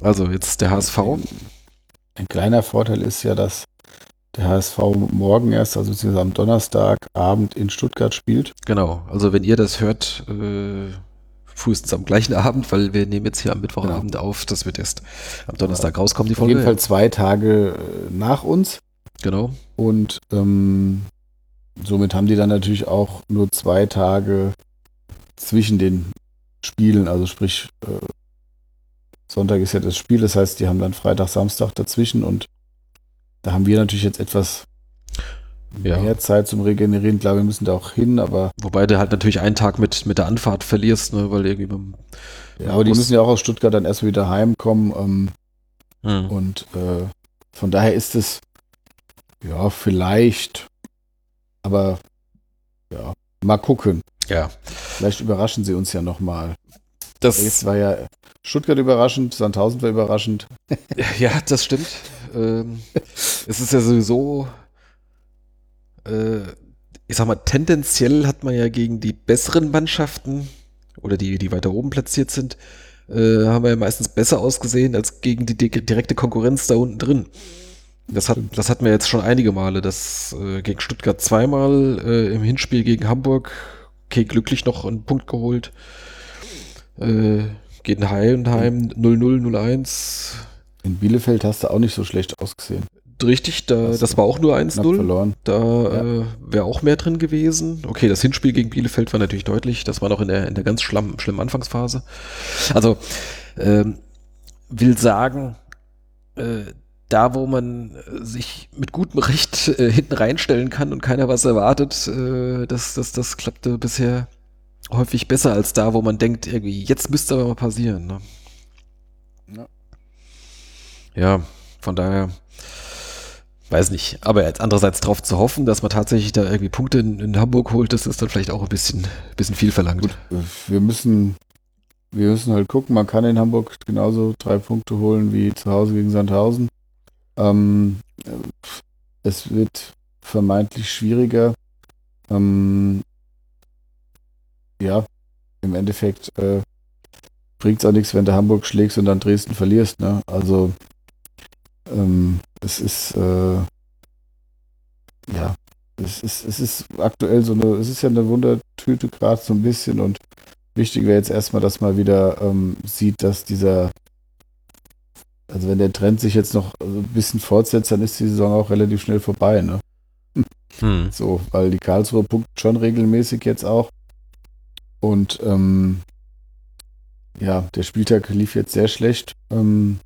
also jetzt der HSV. Ein kleiner Vorteil ist ja, dass der HSV morgen erst, also beziehungsweise am Donnerstagabend in Stuttgart spielt. Genau, also wenn ihr das hört, äh, frühestens am gleichen Abend, weil wir nehmen jetzt hier am Mittwochabend genau. auf, das wird erst am Donnerstag rauskommen, die Folge. Auf jeden Fall zwei Tage äh, nach uns. Genau. Und ähm, somit haben die dann natürlich auch nur zwei Tage zwischen den Spielen, also sprich äh, Sonntag ist ja das Spiel, das heißt, die haben dann Freitag, Samstag dazwischen und da haben wir natürlich jetzt etwas ja. mehr Zeit zum Regenerieren. Klar, wir müssen da auch hin, aber. Wobei du halt natürlich einen Tag mit, mit der Anfahrt verlierst, ne, weil irgendwie beim, Ja, aber die müssen ja auch aus Stuttgart dann erst wieder heimkommen. Ähm, hm. Und äh, von daher ist es ja vielleicht aber ja, mal gucken. Ja. Vielleicht überraschen sie uns ja nochmal. Das Jetzt war ja Stuttgart überraschend, Sandhausen war überraschend. Ja, das stimmt. ähm, es ist ja sowieso, äh, ich sag mal, tendenziell hat man ja gegen die besseren Mannschaften oder die, die weiter oben platziert sind, äh, haben wir ja meistens besser ausgesehen als gegen die direkte Konkurrenz da unten drin. Das, hat, das hatten wir jetzt schon einige Male. Das äh, gegen Stuttgart zweimal, äh, im Hinspiel gegen Hamburg, okay, glücklich noch einen Punkt geholt. Äh, gegen Heidenheim 0-0, 0-1. In Bielefeld hast du auch nicht so schlecht ausgesehen. Richtig, da, das war auch nur 1-0. Da ja. äh, wäre auch mehr drin gewesen. Okay, das Hinspiel gegen Bielefeld war natürlich deutlich. Das war noch in der, in der ganz schlimm, schlimmen Anfangsphase. Also, ähm, will sagen, äh, da, wo man äh, sich mit gutem Recht äh, hinten reinstellen kann und keiner was erwartet, äh, das, das, das klappte bisher häufig besser als da, wo man denkt, irgendwie, jetzt müsste aber mal passieren. Ne? Ja. ja, von daher, weiß nicht. Aber jetzt andererseits darauf zu hoffen, dass man tatsächlich da irgendwie Punkte in, in Hamburg holt, das ist dann vielleicht auch ein bisschen, bisschen viel verlangt. Gut, wir müssen, wir müssen halt gucken, man kann in Hamburg genauso drei Punkte holen wie zu Hause gegen Sandhausen. Ähm, es wird vermeintlich schwieriger. Ähm, ja, im Endeffekt äh, bringt es auch nichts, wenn du Hamburg schlägst und dann Dresden verlierst. Ne? Also ähm, es ist äh, ja, es ist, es ist aktuell so eine, es ist ja eine Wundertüte gerade so ein bisschen und wichtig wäre jetzt erstmal, dass man wieder ähm, sieht, dass dieser, also wenn der Trend sich jetzt noch ein bisschen fortsetzt, dann ist die Saison auch relativ schnell vorbei, ne? Hm. So, weil die Karlsruhe punktet schon regelmäßig jetzt auch. Und ähm, ja, der Spieltag lief jetzt sehr schlecht. Ähm,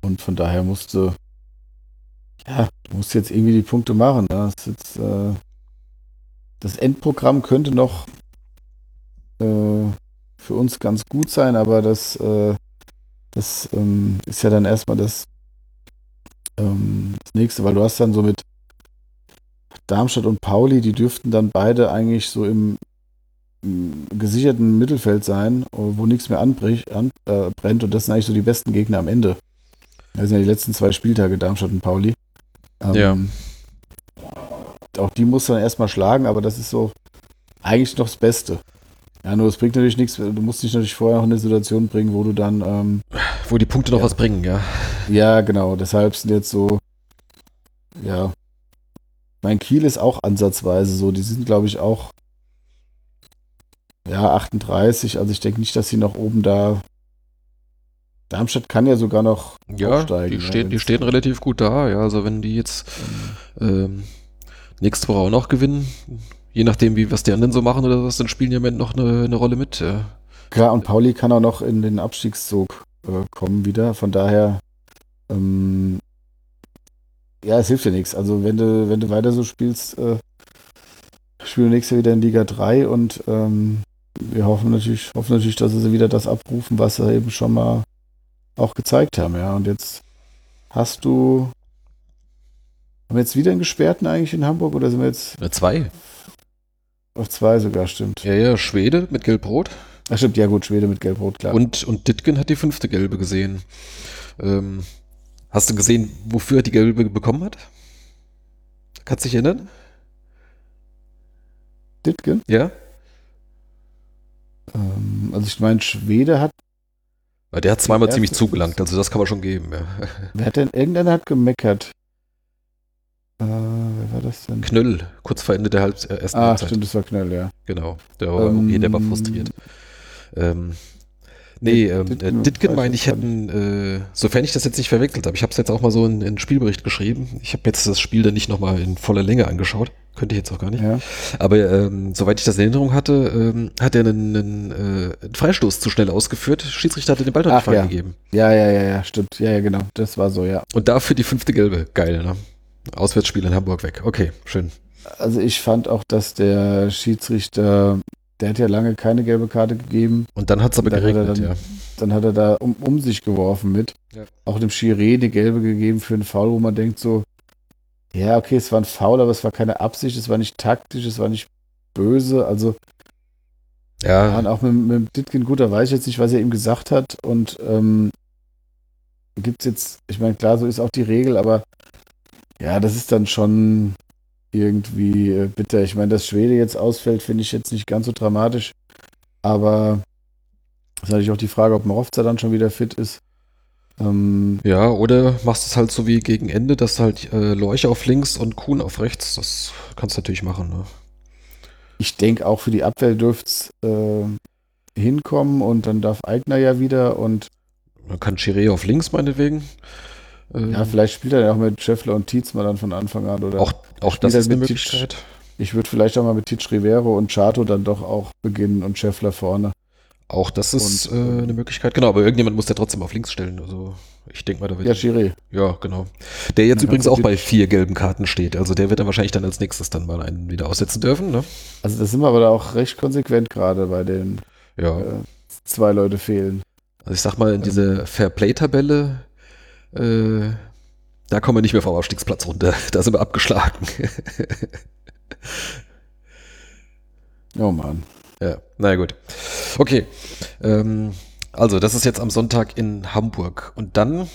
und von daher musste, ja, musste jetzt irgendwie die Punkte machen. Ne? Das, jetzt, äh, das Endprogramm könnte noch äh, für uns ganz gut sein, aber das, äh, das ähm, ist ja dann erstmal das, ähm, das nächste, weil du hast dann so mit Darmstadt und Pauli, die dürften dann beide eigentlich so im, im gesicherten Mittelfeld sein, wo nichts mehr anbrich, an, äh, und das sind eigentlich so die besten Gegner am Ende. Das sind ja die letzten zwei Spieltage, Darmstadt und Pauli. Ähm, ja. Auch die muss dann erstmal schlagen, aber das ist so eigentlich noch das Beste. Ja, nur es bringt natürlich nichts, du musst dich natürlich vorher noch in eine Situation bringen, wo du dann. Ähm, wo die Punkte noch ja, was bringen, ja. Ja, genau. Deshalb sind jetzt so. Ja. Mein Kiel ist auch ansatzweise so. Die sind, glaube ich, auch. Ja, 38. Also ich denke nicht, dass sie noch oben da. Darmstadt kann ja sogar noch ja, aufsteigen. Die, ja, stehen, die stehen relativ gut da, ja. Also wenn die jetzt mhm. ähm, nächste Woche auch noch gewinnen, je nachdem, wie was die anderen so machen oder was, dann spielen die im Moment noch eine, eine Rolle mit. Ja. Klar, und Pauli kann auch noch in den Abstiegszug äh, kommen wieder. Von daher, ähm, ja, es hilft dir nichts. Also wenn du, wenn du weiter so spielst, äh, spielen wir nächstes Jahr wieder in Liga 3 und ähm, wir hoffen natürlich, hoffen natürlich, dass sie wieder das abrufen, was sie eben schon mal auch gezeigt haben, ja. Und jetzt hast du haben wir jetzt wieder einen Gesperrten eigentlich in Hamburg oder sind wir jetzt? Zwei. Auf zwei sogar, stimmt. Ja, ja, Schwede mit Gelb-Rot. Ach stimmt, ja gut, Schwede mit Gelb-Rot, klar. Und, und Ditgen hat die fünfte Gelbe gesehen. Ähm, hast du gesehen, wofür er die Gelbe bekommen hat? Kannst du dich erinnern? Ditgen? Ja. Ähm, also ich meine, Schwede hat der hat zweimal ziemlich zugelangt, also das kann man schon geben, ja. Wer hat denn, irgendeiner hat gemeckert. Äh, wer war das denn? Knöll, kurz vor Ende der Halb äh, ersten Ah, Halbzeit. stimmt, das war Knöll, ja. Genau, der war, ähm, okay, der war frustriert. Ähm, nee, ähm, Ditgen, Ditgen meine ich hätten, äh, sofern ich das jetzt nicht verwechselt habe, ich habe es jetzt auch mal so in, in Spielbericht geschrieben. Ich habe jetzt das Spiel dann nicht nochmal in voller Länge angeschaut. Könnte ich jetzt auch gar nicht. Ja. Aber ähm, soweit ich das in Erinnerung hatte, ähm, hat er einen, einen, äh, einen, Freistoß zu schnell ausgeführt. Schiedsrichter hatte den Ball noch nicht ja. gegeben. Ja, ja, ja, ja, stimmt. Ja, ja, genau. Das war so, ja. Und dafür die fünfte Gelbe. Geil, ne? Auswärtsspiel in Hamburg weg. Okay, schön. Also ich fand auch, dass der Schiedsrichter, der hat ja lange keine gelbe Karte gegeben. Und dann hat es aber geregnet, dann, ja. Dann hat er da um, um sich geworfen mit. Ja. Auch dem Chiré eine gelbe gegeben für einen Foul, wo man denkt so, ja, okay, es war ein Foul, aber es war keine Absicht, es war nicht taktisch, es war nicht böse. Also ja. Und auch mit, mit Ditkin, gut, da weiß ich jetzt nicht, was er ihm gesagt hat. Und ähm, gibt es jetzt, ich meine, klar, so ist auch die Regel, aber ja, das ist dann schon irgendwie äh, bitter. Ich meine, dass Schwede jetzt ausfällt, finde ich jetzt nicht ganz so dramatisch. Aber ist natürlich auch die Frage, ob Morovza dann schon wieder fit ist. Ähm, ja, oder machst es halt so wie gegen Ende, dass halt äh, Leuch auf links und Kuhn auf rechts. Das kannst du natürlich machen. Ne? Ich denke, auch für die Abwehr dürfte es äh, hinkommen und dann darf Eigner ja wieder und. Dann kann Chiré auf links meinetwegen. Ähm, ja, vielleicht spielt er ja auch mit Scheffler und Tietz mal dann von Anfang an. Oder auch auch das ist eine Möglichkeit. Titsch, ich würde vielleicht auch mal mit Titsch Rivero und Chato dann doch auch beginnen und Scheffler vorne. Auch das ist und, äh, eine Möglichkeit, genau, aber irgendjemand muss der trotzdem auf links stellen. Also ich denke mal, da wird. Ja, Chiré. Ja, genau. Der jetzt übrigens auch bei vier gelben Karten steht. Also der wird dann wahrscheinlich dann als nächstes dann mal einen wieder aussetzen dürfen, ne? Also da sind wir aber da auch recht konsequent gerade bei den ja. Äh, zwei Leute fehlen. Also ich sag mal, in diese Fairplay-Tabelle äh, da kommen wir nicht mehr vom Aufstiegsplatz runter. (laughs) Da sind wir abgeschlagen. (laughs) oh Mann. Ja, naja gut. Okay. Ähm, also, das ist jetzt am Sonntag in Hamburg. Und dann,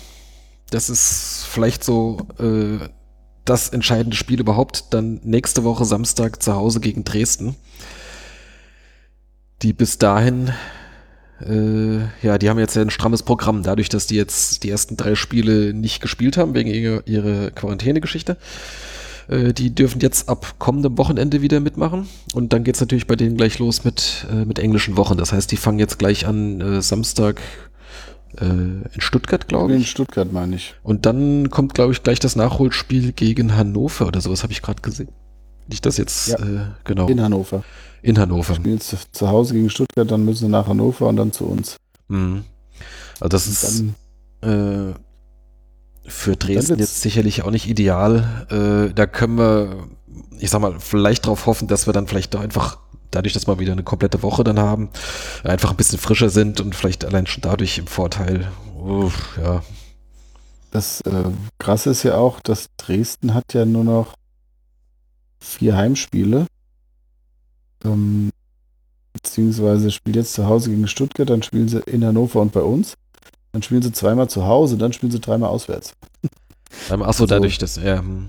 das ist vielleicht so äh, das entscheidende Spiel überhaupt, dann nächste Woche Samstag zu Hause gegen Dresden. Die bis dahin ja, die haben jetzt ein strammes Programm, dadurch, dass die jetzt die ersten drei Spiele nicht gespielt haben, wegen ihrer, ihrer Quarantäne-Geschichte. Äh, die dürfen jetzt ab kommendem Wochenende wieder mitmachen. Und dann geht's natürlich bei denen gleich los mit, äh, mit englischen Wochen. Das heißt, die fangen jetzt gleich an, äh, Samstag äh, in Stuttgart, glaube ich. In Stuttgart meine ich. Und dann kommt, glaube ich, gleich das Nachholspiel gegen Hannover oder sowas, habe ich gerade gesehen. Nicht das jetzt, Ja. äh, genau. In Hannover. In Hannover. Spielen jetzt zu Hause gegen Stuttgart, dann müssen sie nach Hannover und dann zu uns. Mhm. Also das ist Dann, äh, für Dresden jetzt sicherlich auch nicht ideal. Äh, da können wir, ich sag mal, vielleicht darauf hoffen, dass wir dann vielleicht doch einfach, dadurch, dass wir wieder eine komplette Woche dann haben, einfach ein bisschen frischer sind und vielleicht allein schon dadurch im Vorteil. Uff, ja. das äh, Krasse ist ja auch, dass Dresden hat ja nur noch vier Heimspiele. Ähm, beziehungsweise spielt jetzt zu Hause gegen Stuttgart, dann spielen sie in Hannover und bei uns. Dann spielen sie zweimal zu Hause, dann spielen sie dreimal auswärts. Ähm, Achso, Also- dadurch, dass, ja, hm.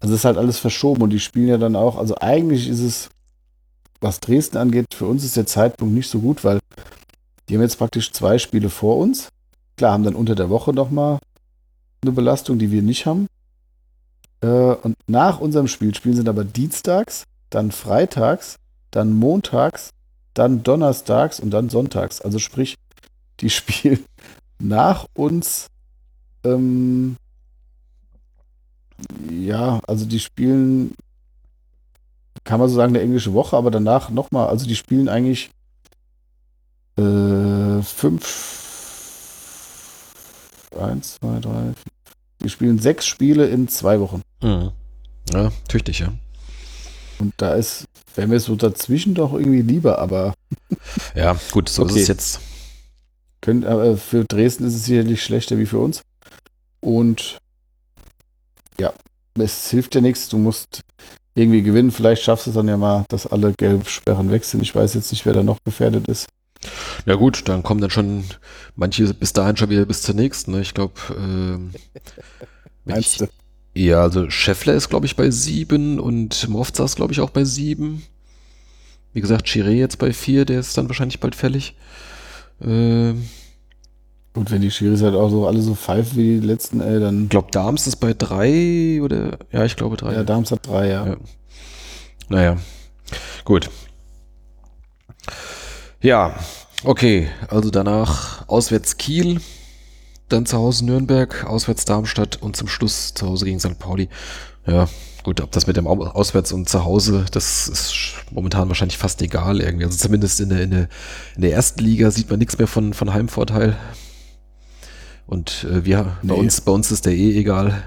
Also ist halt alles verschoben und die spielen ja dann auch, also eigentlich ist es, was Dresden angeht, für uns ist der Zeitpunkt nicht so gut, weil die haben jetzt praktisch zwei Spiele vor uns. Klar, haben dann unter der Woche nochmal eine Belastung, die wir nicht haben. Äh, und nach unserem Spiel spielen sie aber dienstags, dann freitags, dann montags, dann donnerstags und dann sonntags. Also sprich, die (laughs) spielen nach uns ähm, ja, also die spielen, kann man so sagen, eine englische Woche, aber danach nochmal, also die spielen eigentlich äh, fünf, eins, zwei, drei, vier, die spielen sechs Spiele in zwei Wochen. Hm. ja, tüchtig, ja. Und da ist, wäre mir so dazwischen doch irgendwie lieber, aber (laughs) Ja, gut, so ist Okay. es jetzt. können, äh, für Dresden ist es sicherlich schlechter wie für uns. Und ja, es hilft dir nichts, du musst irgendwie gewinnen. Vielleicht schaffst du es dann ja mal, dass alle Gelbsperren weg sind. Ich weiß jetzt nicht, wer da noch gefährdet ist. Ja gut, dann kommen dann schon manche bis dahin schon wieder bis zur nächsten. Ne? Ich glaube, ähm, (laughs) ich, ja, also Scheffler ist glaube ich bei sieben und Mofza ist glaube ich auch bei sieben. Wie gesagt, Chiré jetzt bei vier, der ist dann wahrscheinlich bald fällig. Ähm, Und wenn die Schiris halt auch so alle so pfeifen wie die letzten, ey, dann. ich glaube, Darms ist bei drei oder ja, ich glaube drei. Ja, Darmstadt 3, ja. Ja. Naja, gut. Ja, okay. Also danach auswärts Kiel, dann zu Hause Nürnberg, auswärts Darmstadt und zum Schluss zu Hause gegen St. Pauli. Ja, gut, ob das mit dem Au- Auswärts und zu Hause, das ist momentan wahrscheinlich fast egal irgendwie. Also zumindest in der, in der, in der ersten Liga sieht man nichts mehr von, von Heimvorteil. Und äh, wir, bei Nee. uns, bei uns ist der eh egal.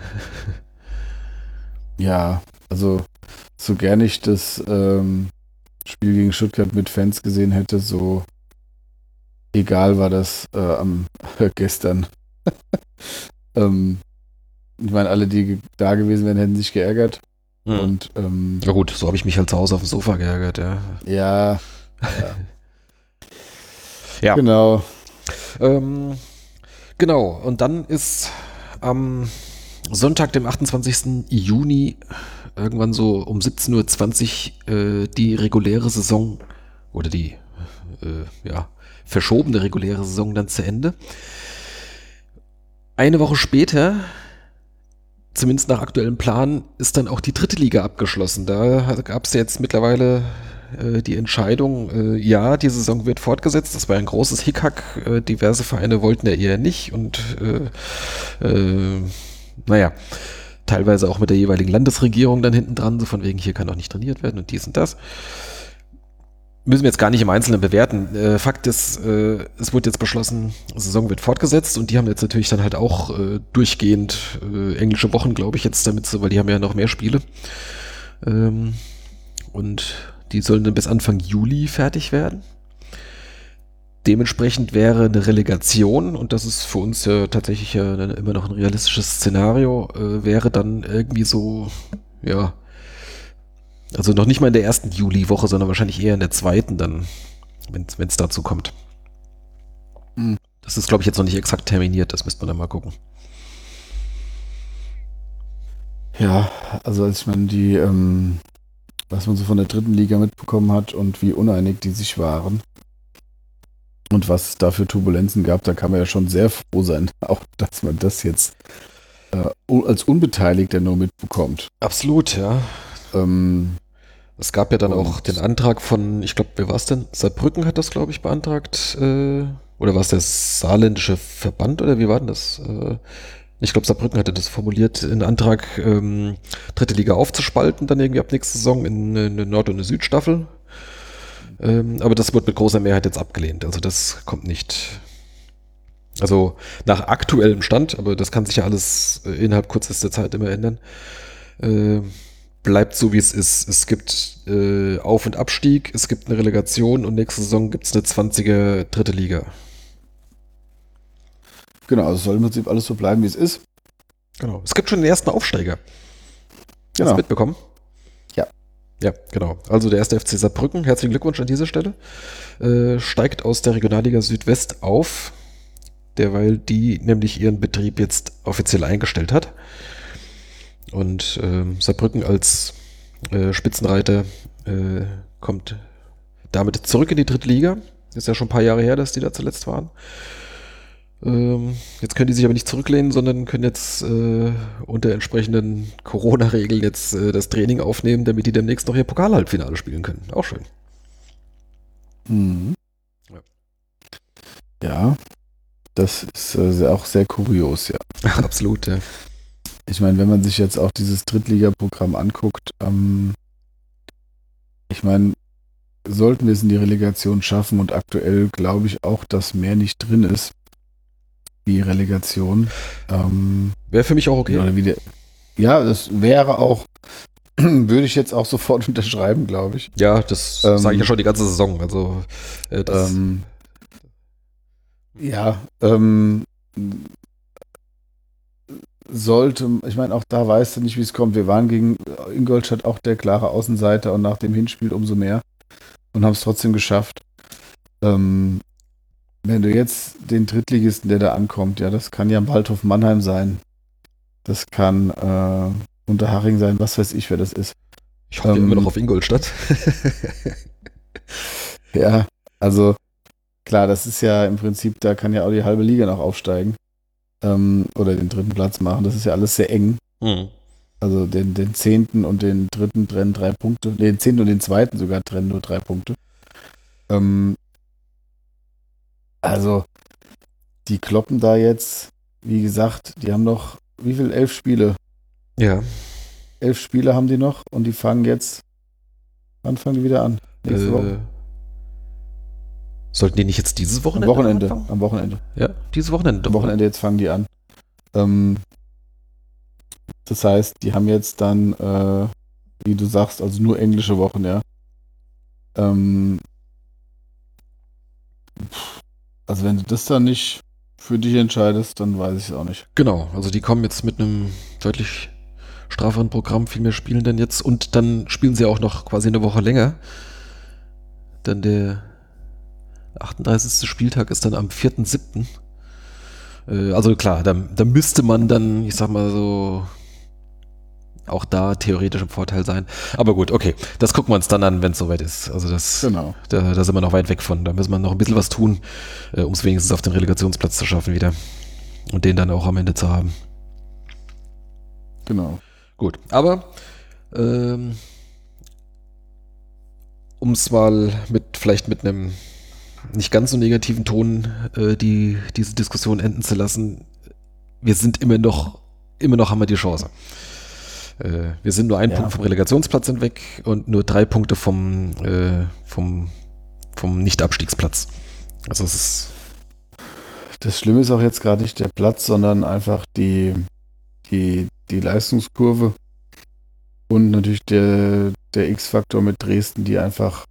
Ja, also so gern ich das ähm, Spiel gegen Stuttgart mit Fans gesehen hätte, so egal war das äh, am (laughs) gestern. (laughs) ähm, ich meine, alle, die da gewesen wären, hätten sich geärgert. Mhm. Und ähm, Ja gut, so habe ich mich halt zu Hause auf dem Sofa geärgert, ja. ja, (laughs) Ja. genau. Ähm, genau, und dann ist am Sonntag, dem 28. Juni, irgendwann so um 17.20 Uhr äh, die reguläre Saison oder die äh, ja, verschobene reguläre Saison dann zu Ende. Eine Woche später, zumindest nach aktuellem Plan, ist dann auch die dritte Liga abgeschlossen. Da gab es jetzt mittlerweile äh, die Entscheidung, äh, ja, die Saison wird fortgesetzt. Das war ein großes Hickhack. Äh, diverse Vereine wollten ja eher nicht und äh, äh, naja, teilweise auch mit der jeweiligen Landesregierung dann hinten dran, so von wegen, hier kann auch nicht trainiert werden und dies und das. Müssen wir jetzt gar nicht im Einzelnen bewerten. Äh, Fakt ist, äh, es wurde jetzt beschlossen, Saison wird fortgesetzt und die haben jetzt natürlich dann halt auch äh, durchgehend äh, englische Wochen, glaube ich, jetzt damit, so, weil die haben ja noch mehr Spiele. Ähm, und die sollen dann bis Anfang Juli fertig werden. Dementsprechend wäre eine Relegation, und das ist für uns ja tatsächlich ja immer noch ein realistisches Szenario, äh, wäre dann irgendwie so, ja, also noch nicht mal in der ersten Juliwoche, sondern wahrscheinlich eher in der zweiten dann, wenn es dazu kommt. Hm. Das ist, glaube ich, jetzt noch nicht exakt terminiert, das müsste man dann mal gucken. Ja, also als ich meine, die, ähm, was man so von der dritten Liga mitbekommen hat und wie uneinig die sich waren, und was es da für Turbulenzen gab, da kann man ja schon sehr froh sein, auch dass man das jetzt äh, als Unbeteiligter nur mitbekommt. Absolut, ja. Ähm, es gab ja dann auch den Antrag von, ich glaube, wer war es denn? Saarbrücken hat das, glaube ich, beantragt. Äh, oder war es der saarländische Verband oder wie war denn das? Äh, ich glaube, Saarbrücken hatte das formuliert, einen Antrag, ähm, dritte Liga aufzuspalten, dann irgendwie ab nächster Saison in eine Nord- und eine Südstaffel. Ähm, aber das wird mit großer Mehrheit jetzt abgelehnt. Also das kommt nicht. Also nach aktuellem Stand, aber das kann sich ja alles äh, innerhalb kürzester Zeit immer ändern. Äh, bleibt so, wie es ist. Es gibt äh, Auf- und Abstieg, es gibt eine Relegation und nächste Saison gibt es eine 20er dritte Liga. Genau, also soll im Prinzip alles so bleiben, wie es ist. Genau. Es gibt schon den ersten Aufsteiger. Genau. Hast du mitbekommen? Ja. Genau. Also der erste FC Saarbrücken, herzlichen Glückwunsch an dieser Stelle, äh, steigt aus der Regionalliga Südwest auf, derweil die nämlich ihren Betrieb jetzt offiziell eingestellt hat. Und äh, Saarbrücken als äh, Spitzenreiter äh, kommt damit zurück in die dritte Liga. Ist ja schon ein paar Jahre her, dass die da zuletzt waren. Ähm, jetzt können die sich aber nicht zurücklehnen, sondern können jetzt äh, unter entsprechenden Corona-Regeln jetzt äh, das Training aufnehmen, damit die demnächst noch ihr Pokalhalbfinale spielen können. Auch schön. Mhm. Ja. ja. das ist äh, auch sehr kurios, ja. (laughs) Absolut, ja ich meine, wenn man sich jetzt auch dieses Drittligaprogramm anguckt, ähm, ich meine, sollten wir es in die Relegation schaffen und aktuell glaube ich auch, dass mehr nicht drin ist, wie Relegation. Ähm, wäre für mich auch okay. Oder wie der, ja, das wäre auch, (clears throat) würde ich jetzt auch sofort (laughs) unterschreiben, glaube ich. Ja, das ähm, sage ich ja schon die ganze Saison. Also, äh, ähm, ja, ähm, sollte, ich meine, auch da weißt du nicht, wie es kommt. Wir waren gegen Ingolstadt auch der klare Außenseiter und nach dem Hinspiel umso mehr und haben es trotzdem geschafft. Ähm, wenn du jetzt den Drittligisten, der da ankommt, ja, das kann ja Waldhof Mannheim sein. Das kann äh, Unterhaching sein, was weiß ich, wer das ist. Ich hoffe ähm, immer noch auf Ingolstadt. (laughs) ja, also klar, das ist ja im Prinzip, da kann ja auch die halbe Liga noch aufsteigen ähm, oder den dritten Platz machen. Das ist ja alles sehr eng. Mhm. Also den, den zehnten und den dritten trennen drei Punkte. Den zehnten und den zweiten sogar trennen nur drei Punkte. Ähm, also, die kloppen da jetzt, wie gesagt, die haben noch, wie viel? Elf Spiele. Ja. Elf Spiele haben die noch und die fangen jetzt, wann fangen die wieder an? Nächste äh, Woche. Sollten die nicht jetzt dieses Wochenende? Am Wochenende. Anfangen? Am Wochenende. Ja, dieses Wochenende. Am Wochenende jetzt fangen die an. Ähm, das heißt, die haben jetzt dann, äh, wie du sagst, also nur englische Wochen, ja. Ähm, also wenn du das dann nicht für dich entscheidest, dann weiß ich es auch nicht. Genau, also die kommen jetzt mit einem deutlich straferen Programm, viel mehr spielen denn jetzt und dann spielen sie auch noch quasi eine Woche länger. Dann der 38. Spieltag ist dann am 4.7. Äh, also klar, da, da müsste man dann, ich sag mal so, auch da theoretisch im Vorteil sein. Aber gut, okay, das gucken wir uns dann an, wenn es soweit ist. Also das, genau. da, da sind wir noch weit weg von. Da müssen wir noch ein bisschen was tun, äh, um es wenigstens auf den Relegationsplatz zu schaffen wieder. Und den dann auch am Ende zu haben. Genau. Gut, aber ähm, um es mal mit vielleicht mit einem nicht ganz so negativen Ton äh, die, diese Diskussion enden zu lassen. Wir sind immer noch, immer noch haben wir die Chance. Äh, wir sind nur ein ja. Punkt vom Relegationsplatz hinweg und nur drei Punkte vom, äh, vom, vom Nicht-Abstiegsplatz. Also es ist. Das Schlimme ist auch jetzt gerade nicht der Platz, sondern einfach die, die, die Leistungskurve und natürlich der, der X-Faktor mit Dresden, die einfach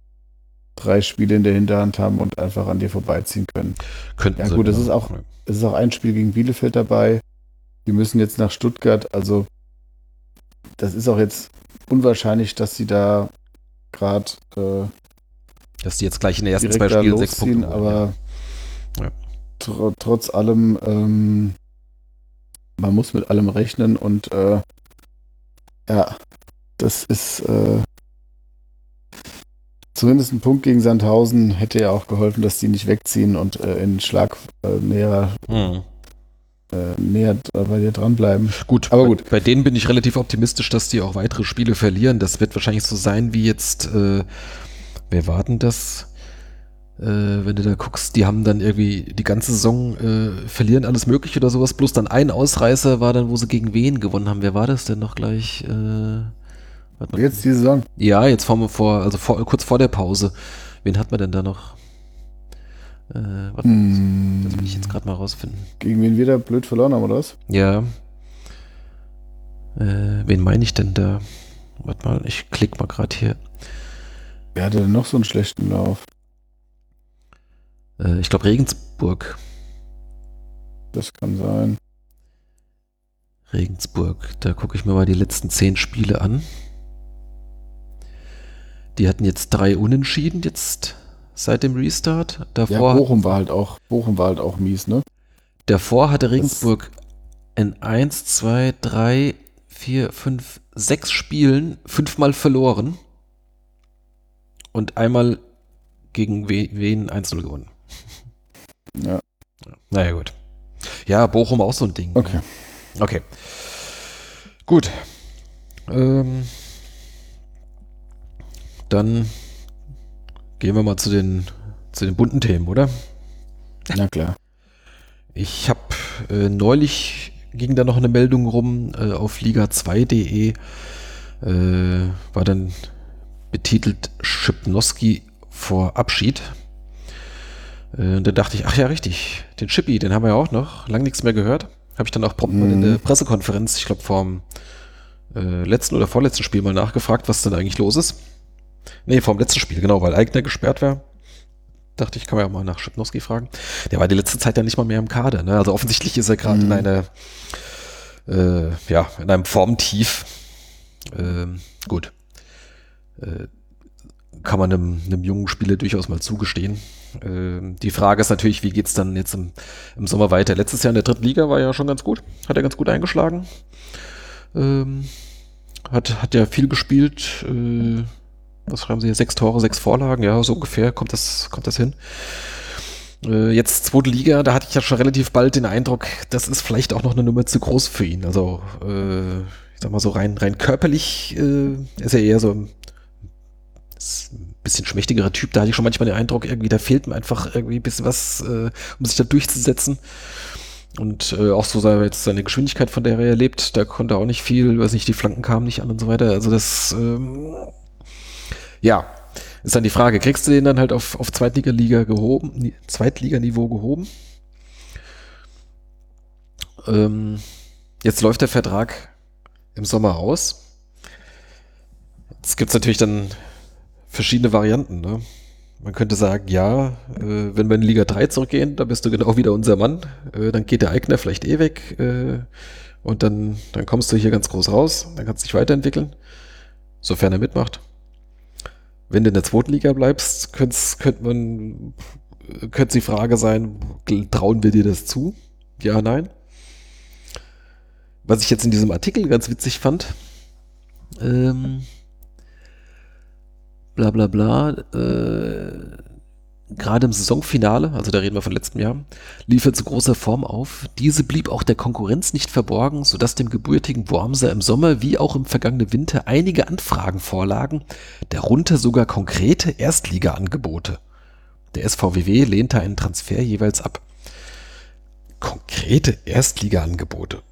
drei Spiele in der Hinterhand haben und einfach an dir vorbeiziehen können. Könnten ja gut, es ist auch es ist auch ein Spiel gegen Bielefeld dabei. Die müssen jetzt nach Stuttgart, also das ist auch jetzt unwahrscheinlich, dass sie da gerade äh, dass die jetzt gleich in den ersten zwei Spielen sechs Punkte holen, aber ja. tr trotz allem ähm, man muss mit allem rechnen und äh, ja, das ist äh, zumindest ein Punkt gegen Sandhausen hätte ja auch geholfen, dass die nicht wegziehen und äh, in Schlag äh, näher, Hm. Äh, näher bei dir dranbleiben. Gut, Aber bei- gut. Bei denen bin ich relativ optimistisch, dass die auch weitere Spiele verlieren. Das wird wahrscheinlich so sein wie jetzt, äh, wer war denn das? Äh, wenn du da guckst, die haben dann irgendwie die ganze Saison äh, verlieren alles mögliche oder sowas. Bloß dann ein Ausreißer war dann, wo sie gegen wen gewonnen haben. Wer war das denn noch gleich? Äh. Jetzt die Saison. Ja, jetzt vor, vor also vor, kurz vor der Pause. Wen hat man denn da noch? Äh, warte, Hm, das will ich jetzt gerade mal rausfinden. gegen wen wir da blöd verloren haben, oder was? Ja. Äh, wen meine ich denn da? Warte mal, ich klick mal gerade hier. Wer hatte denn noch so einen schlechten Lauf? Äh, ich glaube Regensburg. Das kann sein. Regensburg. Da gucke ich mir mal die letzten zehn Spiele an. Die hatten jetzt drei Unentschieden jetzt seit dem Restart. Ja, Davor, Bochum war halt auch, Bochum war halt auch mies, ne? davor hatte Regensburg in 1, 2, 3, 4, 5, 6 Spielen fünfmal verloren. Und einmal gegen We- wen 1-0 gewonnen. Ja, Naja, gut. Ja, Bochum auch so ein Ding. okay. Okay. Gut. Ähm, dann gehen wir mal zu den, zu den bunten Themen, oder? Na klar. Ich habe äh, neulich ging da noch eine Meldung rum äh, auf liga2.de. Äh, war dann betitelt Schipnowski vor Abschied. Äh, da dachte ich, ach ja, richtig, den Chippy, den haben wir ja auch noch. Lang nichts mehr gehört. Habe ich dann auch prompt mal in Mhm. der Pressekonferenz, ich glaube vorm äh, letzten oder vorletzten Spiel mal nachgefragt, was denn eigentlich los ist. Nee, vorm letzten Spiel, genau, weil Eigner gesperrt war. Dachte ich, kann man ja mal nach Schipnowski fragen. Der war die letzte Zeit ja nicht mal mehr im Kader. Ne? Also offensichtlich ist er gerade in Mhm. einer, äh, ja, in einem Formtief. Ähm, gut. Äh, kann man einem, einem jungen Spieler durchaus mal zugestehen. Ähm, die Frage ist natürlich, wie geht's dann jetzt im, im Sommer weiter? Letztes Jahr in der dritten Liga war ja schon ganz gut. Hat er ganz gut eingeschlagen. Ähm, hat, hat ja viel gespielt. Äh, was schreiben Sie hier? Sechs Tore, sechs Vorlagen. Ja, so ungefähr kommt das, kommt das hin. Äh, jetzt zweite Liga, da hatte ich ja schon relativ bald den Eindruck, das ist vielleicht auch noch eine Nummer zu groß für ihn. Also, äh, ich sag mal so rein, rein körperlich äh, ist er eher so ein, bisschen schmächtigerer Typ. Da hatte ich schon manchmal den Eindruck, irgendwie, da fehlt ihm einfach irgendwie ein bisschen was, äh, um sich da durchzusetzen. Und äh, auch so seine, jetzt seine Geschwindigkeit, von der er lebt, da konnte er auch nicht viel, weiß nicht, die Flanken kamen nicht an und so weiter. Also das, ähm, ja, ist dann die Frage, kriegst du den dann halt auf, auf Zweitliga-Liga gehoben, Ni- Zweitliganiveau gehoben? Ähm, jetzt läuft der Vertrag im Sommer aus. Jetzt gibt es natürlich dann verschiedene Varianten. Ne? Man könnte sagen, ja, äh, wenn wir in Liga 3 zurückgehen, da bist du genau wieder unser Mann. Äh, dann geht der Eigner vielleicht eh weg. Äh, und dann, dann kommst du hier ganz groß raus. Dann kannst du dich weiterentwickeln. Sofern er mitmacht. Wenn du in der zweiten Liga bleibst, könnte könnt man, könnte die Frage sein, trauen wir dir das zu? Ja, nein. Was ich jetzt in diesem Artikel ganz witzig fand, ähm, bla bla bla, äh, gerade im Saisonfinale, also da reden wir von letztem Jahr, lief er zu großer Form auf. Diese blieb auch der Konkurrenz nicht verborgen, sodass dem gebürtigen Wormser im Sommer wie auch im vergangenen Winter einige Anfragen vorlagen, darunter sogar konkrete Erstliga-Angebote. Der SVWW lehnte einen Transfer jeweils ab. Konkrete Erstliga-Angebote.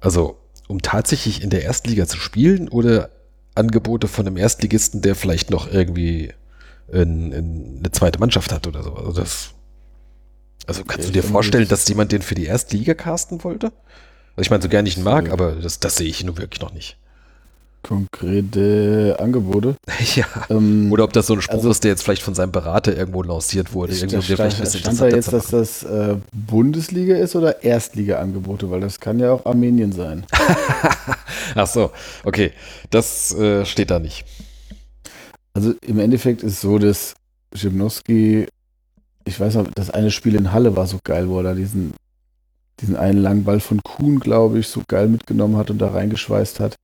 Also, um tatsächlich in der Erstliga zu spielen oder Angebote von einem Erstligisten, der vielleicht noch irgendwie in, in eine zweite Mannschaft hat oder so. Also das. Also kannst Okay, du dir vorstellen, das- dass jemand den für die Erstliga casten wollte? Also ich meine, so gern ich ihn mag, aber das, das sehe ich nun wirklich noch nicht. Konkrete Angebote. (laughs) ja. Ähm, Oder ob das so ein Spruch Also- ist, der jetzt vielleicht von seinem Berater irgendwo lanciert wurde. Irgendwie, dir vielleicht ein stand, bisschen stand da jetzt, dass das äh, Bundesliga ist oder Erstliga-Angebote? Weil das kann ja auch Armenien sein. (laughs) Ach so, okay. Das äh, steht da nicht. Also im Endeffekt ist so, dass Schipnowski, ich weiß noch, das eine Spiel in Halle war so geil, wo er da diesen, diesen einen langen Ball von Kuhn, glaube ich, so geil mitgenommen hat und da reingeschweißt hat.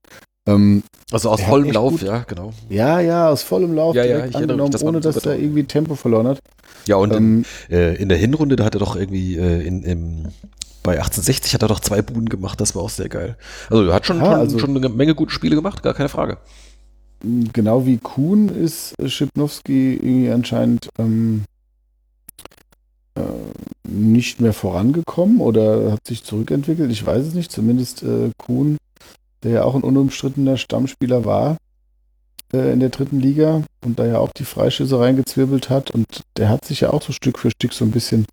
Ähm, also aus vollem Lauf, gut, ja, genau. Ja, ja, aus vollem Lauf ja, direkt ja, angenommen, mich, ohne dass er irgendwie Tempo verloren hat. Ja, und ähm, in, äh, in, der Hinrunde, da hat er doch irgendwie äh, in, im, bei 1860 hat er doch zwei Buden gemacht, das war auch sehr geil. Also er hat schon, ja, schon, also, schon eine Menge gute Spiele gemacht, gar keine Frage. Genau wie Kuhn ist Schipnowski irgendwie anscheinend ähm, äh, nicht mehr vorangekommen oder hat sich zurückentwickelt. Ich weiß es nicht. Zumindest äh, Kuhn, der ja auch ein unumstrittener Stammspieler war äh, in der dritten Liga und da ja auch die Freischüsse reingezwirbelt hat. Und der hat sich ja auch so Stück für Stück so ein bisschen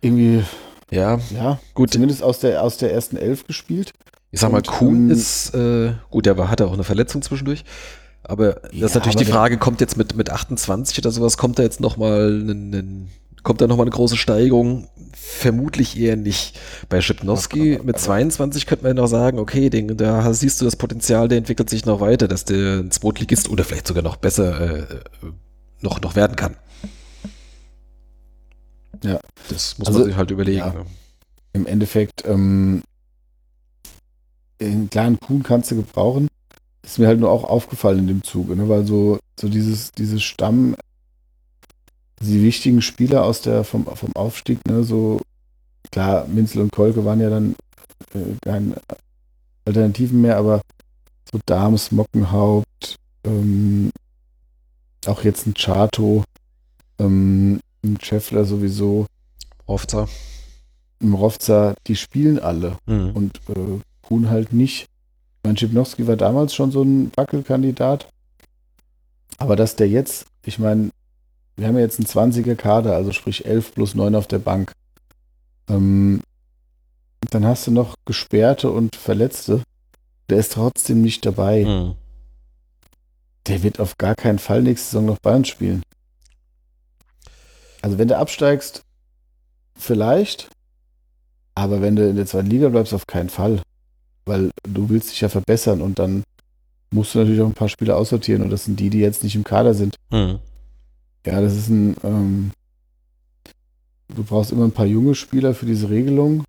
irgendwie, ja, ja gut. zumindest aus der, aus der ersten Elf gespielt. Ich sag mal, Kuhn ähm, ist, äh, gut, der war, hatte auch eine Verletzung zwischendurch. Aber das ja, ist natürlich die Frage, kommt jetzt mit, mit 28 oder sowas, kommt da jetzt nochmal ein, kommt da nochmal eine große Steigerung? Vermutlich eher nicht. Bei Schipnowski mit 22 könnte man ja noch sagen, okay, den, da siehst du das Potenzial, der entwickelt sich noch weiter, dass der ein Zweitligist oder vielleicht sogar noch besser äh, noch, noch werden kann. Ja. Das muss also, man sich halt überlegen. Ja, ne? Im Endeffekt, ähm, einen kleinen Kuhn kannst du gebrauchen ist mir halt nur auch aufgefallen in dem Zuge, ne? weil so, so dieses, dieses Stamm, die wichtigen Spieler aus der, vom, vom Aufstieg, ne, so klar, Minzel und Kolke waren ja dann äh, keine Alternativen mehr, aber so Dams, Mockenhaupt, ähm, auch jetzt ein Chato, ähm, ein Scheffler sowieso. Rovza. Im Rovza, die spielen alle mhm. und äh, Kuhn halt nicht. Mein Schipnowski war damals schon so ein Wackelkandidat. Aber dass der jetzt, ich meine, wir haben ja jetzt einen 20er Kader, also sprich 11 plus 9 auf der Bank. Ähm, dann hast du noch Gesperrte und Verletzte. Der ist trotzdem nicht dabei. Mhm. Der wird auf gar keinen Fall nächste Saison noch bei uns spielen. Also wenn du absteigst, vielleicht. Aber wenn du in der zweiten Liga bleibst, auf keinen Fall weil du willst dich ja verbessern und dann musst du natürlich auch ein paar Spieler aussortieren und das sind die, die jetzt nicht im Kader sind. Mhm. Ja, das ist ein, ähm, du brauchst immer ein paar junge Spieler für diese Regelung.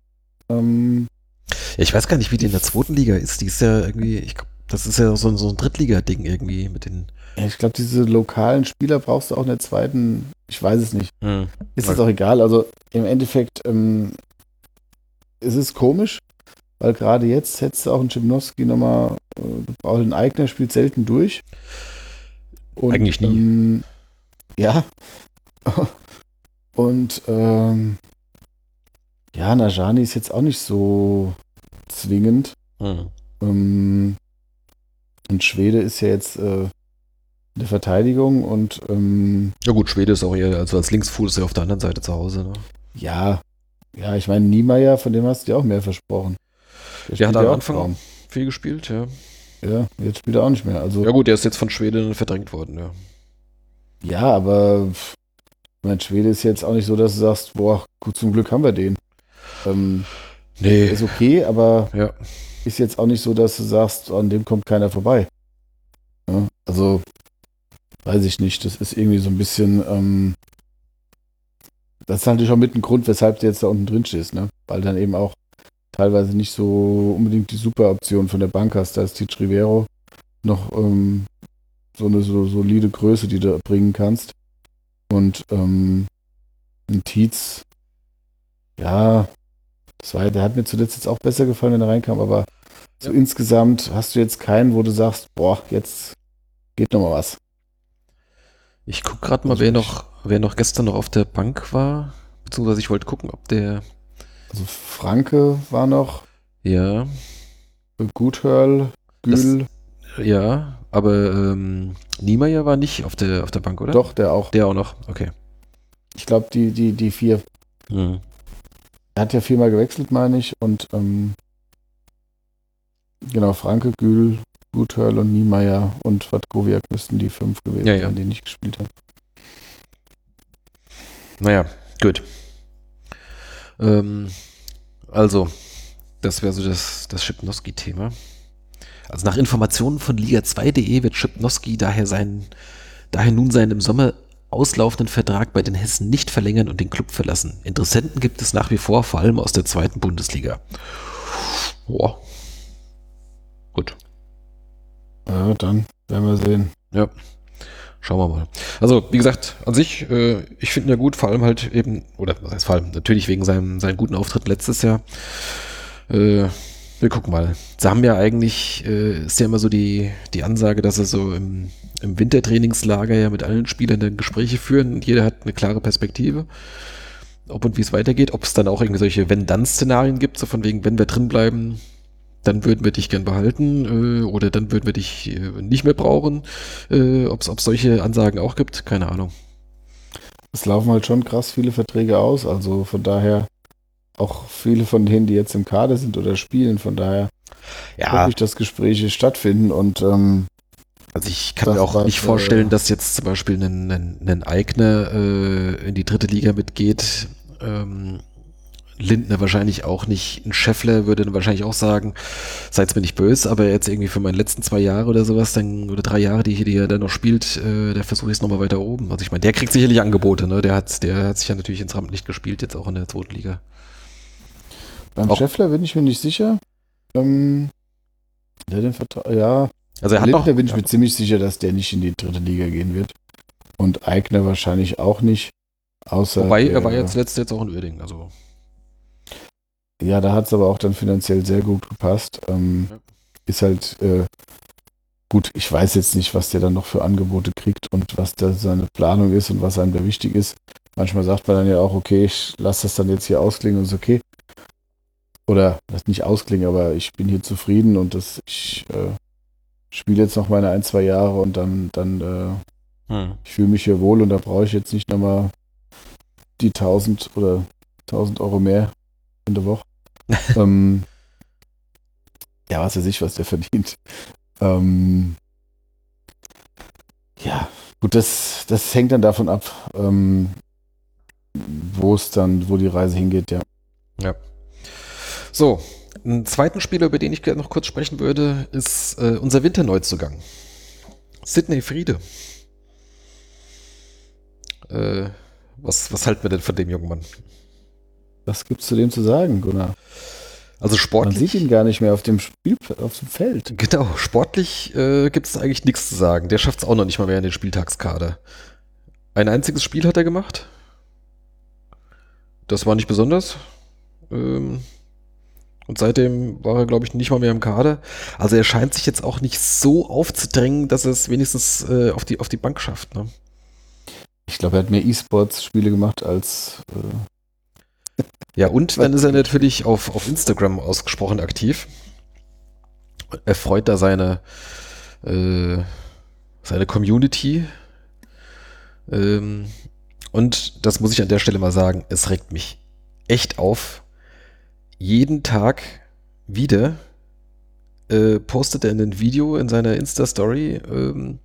Ähm, ja, ich weiß gar nicht, wie die in der zweiten Liga ist. Die ist ja irgendwie, ich glaube, das ist ja so ein, so ein Drittliga-Ding irgendwie mit den. Ja, ich glaube, diese lokalen Spieler brauchst du auch in der zweiten, ich weiß es nicht. Mhm. Ist es auch egal. Also im Endeffekt ähm, ist es komisch, weil gerade jetzt setzt auch ein Schimnowski nochmal, äh, auch ein Eigner spielt selten durch. Und, Eigentlich nie. Ähm, ja. (laughs) Und ähm, ja, Najani ist jetzt auch nicht so zwingend. Mhm. Ähm, und Schwede ist ja jetzt äh, in der Verteidigung und ähm, ja gut, Schwede ist auch eher, also als Linksfuß ist er auf der anderen Seite zu Hause. Ne? Ja, ja, ich meine Niemeyer, von dem hast du dir auch mehr versprochen. Der, der hat am Anfang auch viel gespielt, ja. Ja, jetzt spielt er auch nicht mehr. Also, ja gut, der ist jetzt von Schweden verdrängt worden, ja. Ja, aber mein Schwede ist jetzt auch nicht so, dass du sagst, boah, gut, zum Glück haben wir den. Ähm, nee. Ist okay, aber ja. ist jetzt auch nicht so, dass du sagst, an dem kommt keiner vorbei. Ja, also, weiß ich nicht. Das ist irgendwie so ein bisschen, ähm, das ist natürlich auch mit ein Grund, weshalb du jetzt da unten drin stehst, ne? Weil dann eben auch teilweise nicht so unbedingt die super Option von der Bank hast. Da ist Tich Rivero noch ähm, so eine so solide Größe, die du bringen kannst. Und ähm, ein Tietz, ja, das war, der hat mir zuletzt jetzt auch besser gefallen, wenn er reinkam, aber so insgesamt hast du jetzt keinen, wo du sagst, boah, jetzt geht noch mal was. Ich gucke gerade mal, also wer noch, wer noch gestern noch auf der Bank war, beziehungsweise ich wollte gucken, ob der also Franke war noch. Ja. Guthörl, Gül. Das, ja, aber ähm, Niemeyer war nicht auf der, auf der Bank, oder? Doch, der auch. Der auch noch, okay. Ich glaube, die, die, die vier. Mhm. Er hat ja viermal gewechselt, meine ich. Und ähm, genau, Franke, Gül, Guthörl und Niemeyer und Watkowiak müssten die fünf gewesen ja, ja. die nicht gespielt haben. Naja, gut. Ähm, also, das wäre so das, das Schipnowski-Thema. Also nach Informationen von Liga2.de wird Schipnowski daher, seinen, daher nun seinen im Sommer auslaufenden Vertrag bei den Hessen nicht verlängern und den Club verlassen. Interessenten gibt es nach wie vor, vor allem aus der zweiten Bundesliga. Boah. Gut. Ja, dann werden wir sehen. Ja. Schauen wir mal. Also, wie gesagt, an sich, äh, ich finde ihn ja gut, vor allem halt eben, oder was heißt vor allem, natürlich wegen seinem, seinen guten Auftritt letztes Jahr. Äh, wir gucken mal. Sie haben ja eigentlich, äh, ist ja immer so die, die Ansage, dass er so im, im Wintertrainingslager ja mit allen Spielern dann Gespräche führen und jeder hat eine klare Perspektive, ob und wie es weitergeht, ob es dann auch irgendwie solche Wenn-Dann-Szenarien gibt, so von wegen, wenn wir drin bleiben, dann würden wir dich gern behalten äh, oder dann würden wir dich äh, nicht mehr brauchen. Äh, Ob es solche Ansagen auch gibt, keine Ahnung. Es laufen halt schon krass viele Verträge aus, also von daher auch viele von denen, die jetzt im Kader sind oder spielen, von daher ja. hoffe ich, dass Gespräche stattfinden und ähm, also ich kann mir auch nicht vorstellen, äh, dass jetzt zum Beispiel ein, ein, ein Eigner äh, in die dritte Liga mitgeht. Ähm, Lindner wahrscheinlich auch nicht. Ein Scheffler würde dann wahrscheinlich auch sagen, seid mir nicht böse, aber jetzt irgendwie für meine letzten zwei Jahre oder sowas, dann, oder drei Jahre, die, die er dann noch spielt, äh, der versuche ich es nochmal weiter oben. Also ich meine, der kriegt sicherlich Angebote, ne? Der hat, der hat sich ja natürlich ins Rampenlicht gespielt, jetzt auch in der zweiten Liga. Beim auch. Scheffler bin ich mir nicht sicher. Ähm, der den Vertrag, ja. Also er hat Lindner noch, bin ich mir ziemlich sicher, dass der nicht in die dritte Liga gehen wird. Und Eigner wahrscheinlich auch nicht. Außer Wobei, er war jetzt letztes jetzt auch in Uerdingen, also. Ja, da hat es aber auch dann finanziell sehr gut gepasst. Ähm, ja. Ist halt äh, gut, ich weiß jetzt nicht, was der dann noch für Angebote kriegt und was da seine Planung ist und was einem da wichtig ist. Manchmal sagt man dann ja auch, okay, ich lasse das dann jetzt hier ausklingen und ist okay. Oder das nicht ausklingen, aber ich bin hier zufrieden und das, ich äh, spiele jetzt noch meine ein, zwei Jahre und dann, dann äh, hm. ich fühle mich hier wohl und da brauche ich jetzt nicht nochmal die 1000 oder 1000 Euro mehr in der Woche. (laughs) ähm, ja, was weiß ich, was der verdient. Ähm, ja, gut, das, das hängt dann davon ab, ähm, wo es dann, wo die Reise hingeht, ja. Ja. So, einen zweiten Spieler, über den ich gerne noch kurz sprechen würde, ist äh, unser Winterneuzugang. Sidney Friede. Äh, was, was halten wir denn von dem jungen Mann? Was gibt's zu dem zu sagen, Gunnar? Also sportlich. Man sieht ihn gar nicht mehr auf dem Spiel, auf dem Feld. Genau, sportlich äh, gibt es eigentlich nichts zu sagen. Der schafft es auch noch nicht mal mehr in den Spieltagskader. Ein einziges Spiel hat er gemacht. Das war nicht besonders. Ähm, und seitdem war er, glaube ich, nicht mal mehr im Kader. Also er scheint sich jetzt auch nicht so aufzudrängen, dass er es wenigstens äh, auf, die, auf die Bank schafft. Ne? Ich glaube, er hat mehr E-Sports-Spiele gemacht als äh, ja, und dann ist er natürlich auf, auf Instagram ausgesprochen aktiv. Er freut da seine, äh, seine Community. Ähm, und das muss ich an der Stelle mal sagen, es regt mich echt auf. Jeden Tag wieder äh, postet er ein Video in seiner Insta-Story ähm,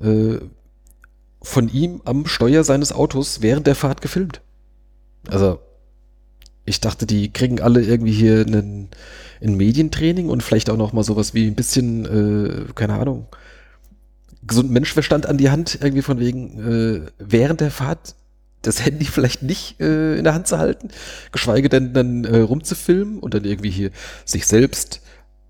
äh, von ihm am Steuer seines Autos während der Fahrt gefilmt. Also, ich dachte, die kriegen alle irgendwie hier einen, ein Medientraining und vielleicht auch noch mal sowas wie ein bisschen, äh, keine Ahnung, gesunden Menschenverstand an die Hand, irgendwie von wegen, äh, während der Fahrt das Handy vielleicht nicht äh, in der Hand zu halten, geschweige denn dann äh, rumzufilmen und dann irgendwie hier sich selbst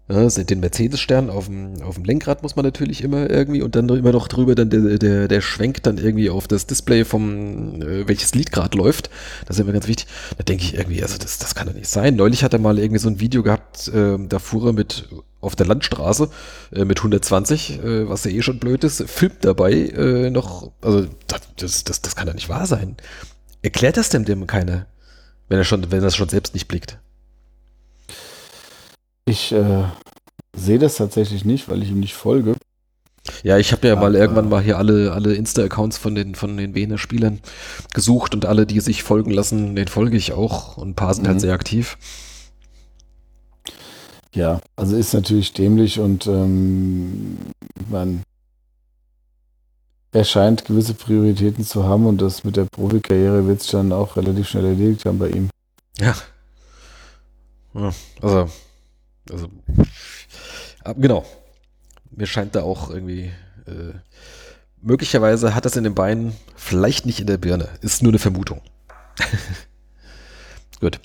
ja, den Mercedes-Stern auf dem, auf dem Lenkrad muss man natürlich immer irgendwie und dann immer noch drüber dann der, der, der Schwenk dann irgendwie auf das Display vom, äh, welches Lied gerade läuft. Das ist immer ganz wichtig. Da denke ich irgendwie, also das, das kann doch nicht sein. Neulich hat er mal irgendwie so ein Video gehabt, äh, da fuhr er mit auf der Landstraße äh, mit 120, äh, was ja eh schon blöd ist, filmt dabei äh, noch, also das, das, das kann doch nicht wahr sein. Erklärt das denn dem keiner, wenn er schon, wenn er es schon selbst nicht blickt? Ich äh, sehe das tatsächlich nicht, weil ich ihm nicht folge. Ja, ich habe ja mal irgendwann mal hier alle, alle Insta-Accounts von den, von den Wiener Spielern gesucht und alle, die sich folgen lassen, den folge ich auch und ein paar sind halt mhm. halt sehr aktiv. Ja, also ist natürlich dämlich und ähm, man er scheint gewisse Prioritäten zu haben und das mit der Profikarriere wird sich dann auch relativ schnell erledigt haben bei ihm. Ja. ja also also, genau. Mir scheint da auch irgendwie, äh, möglicherweise hat das in den Beinen, vielleicht nicht in der Birne. Ist nur eine Vermutung. (laughs) Gut.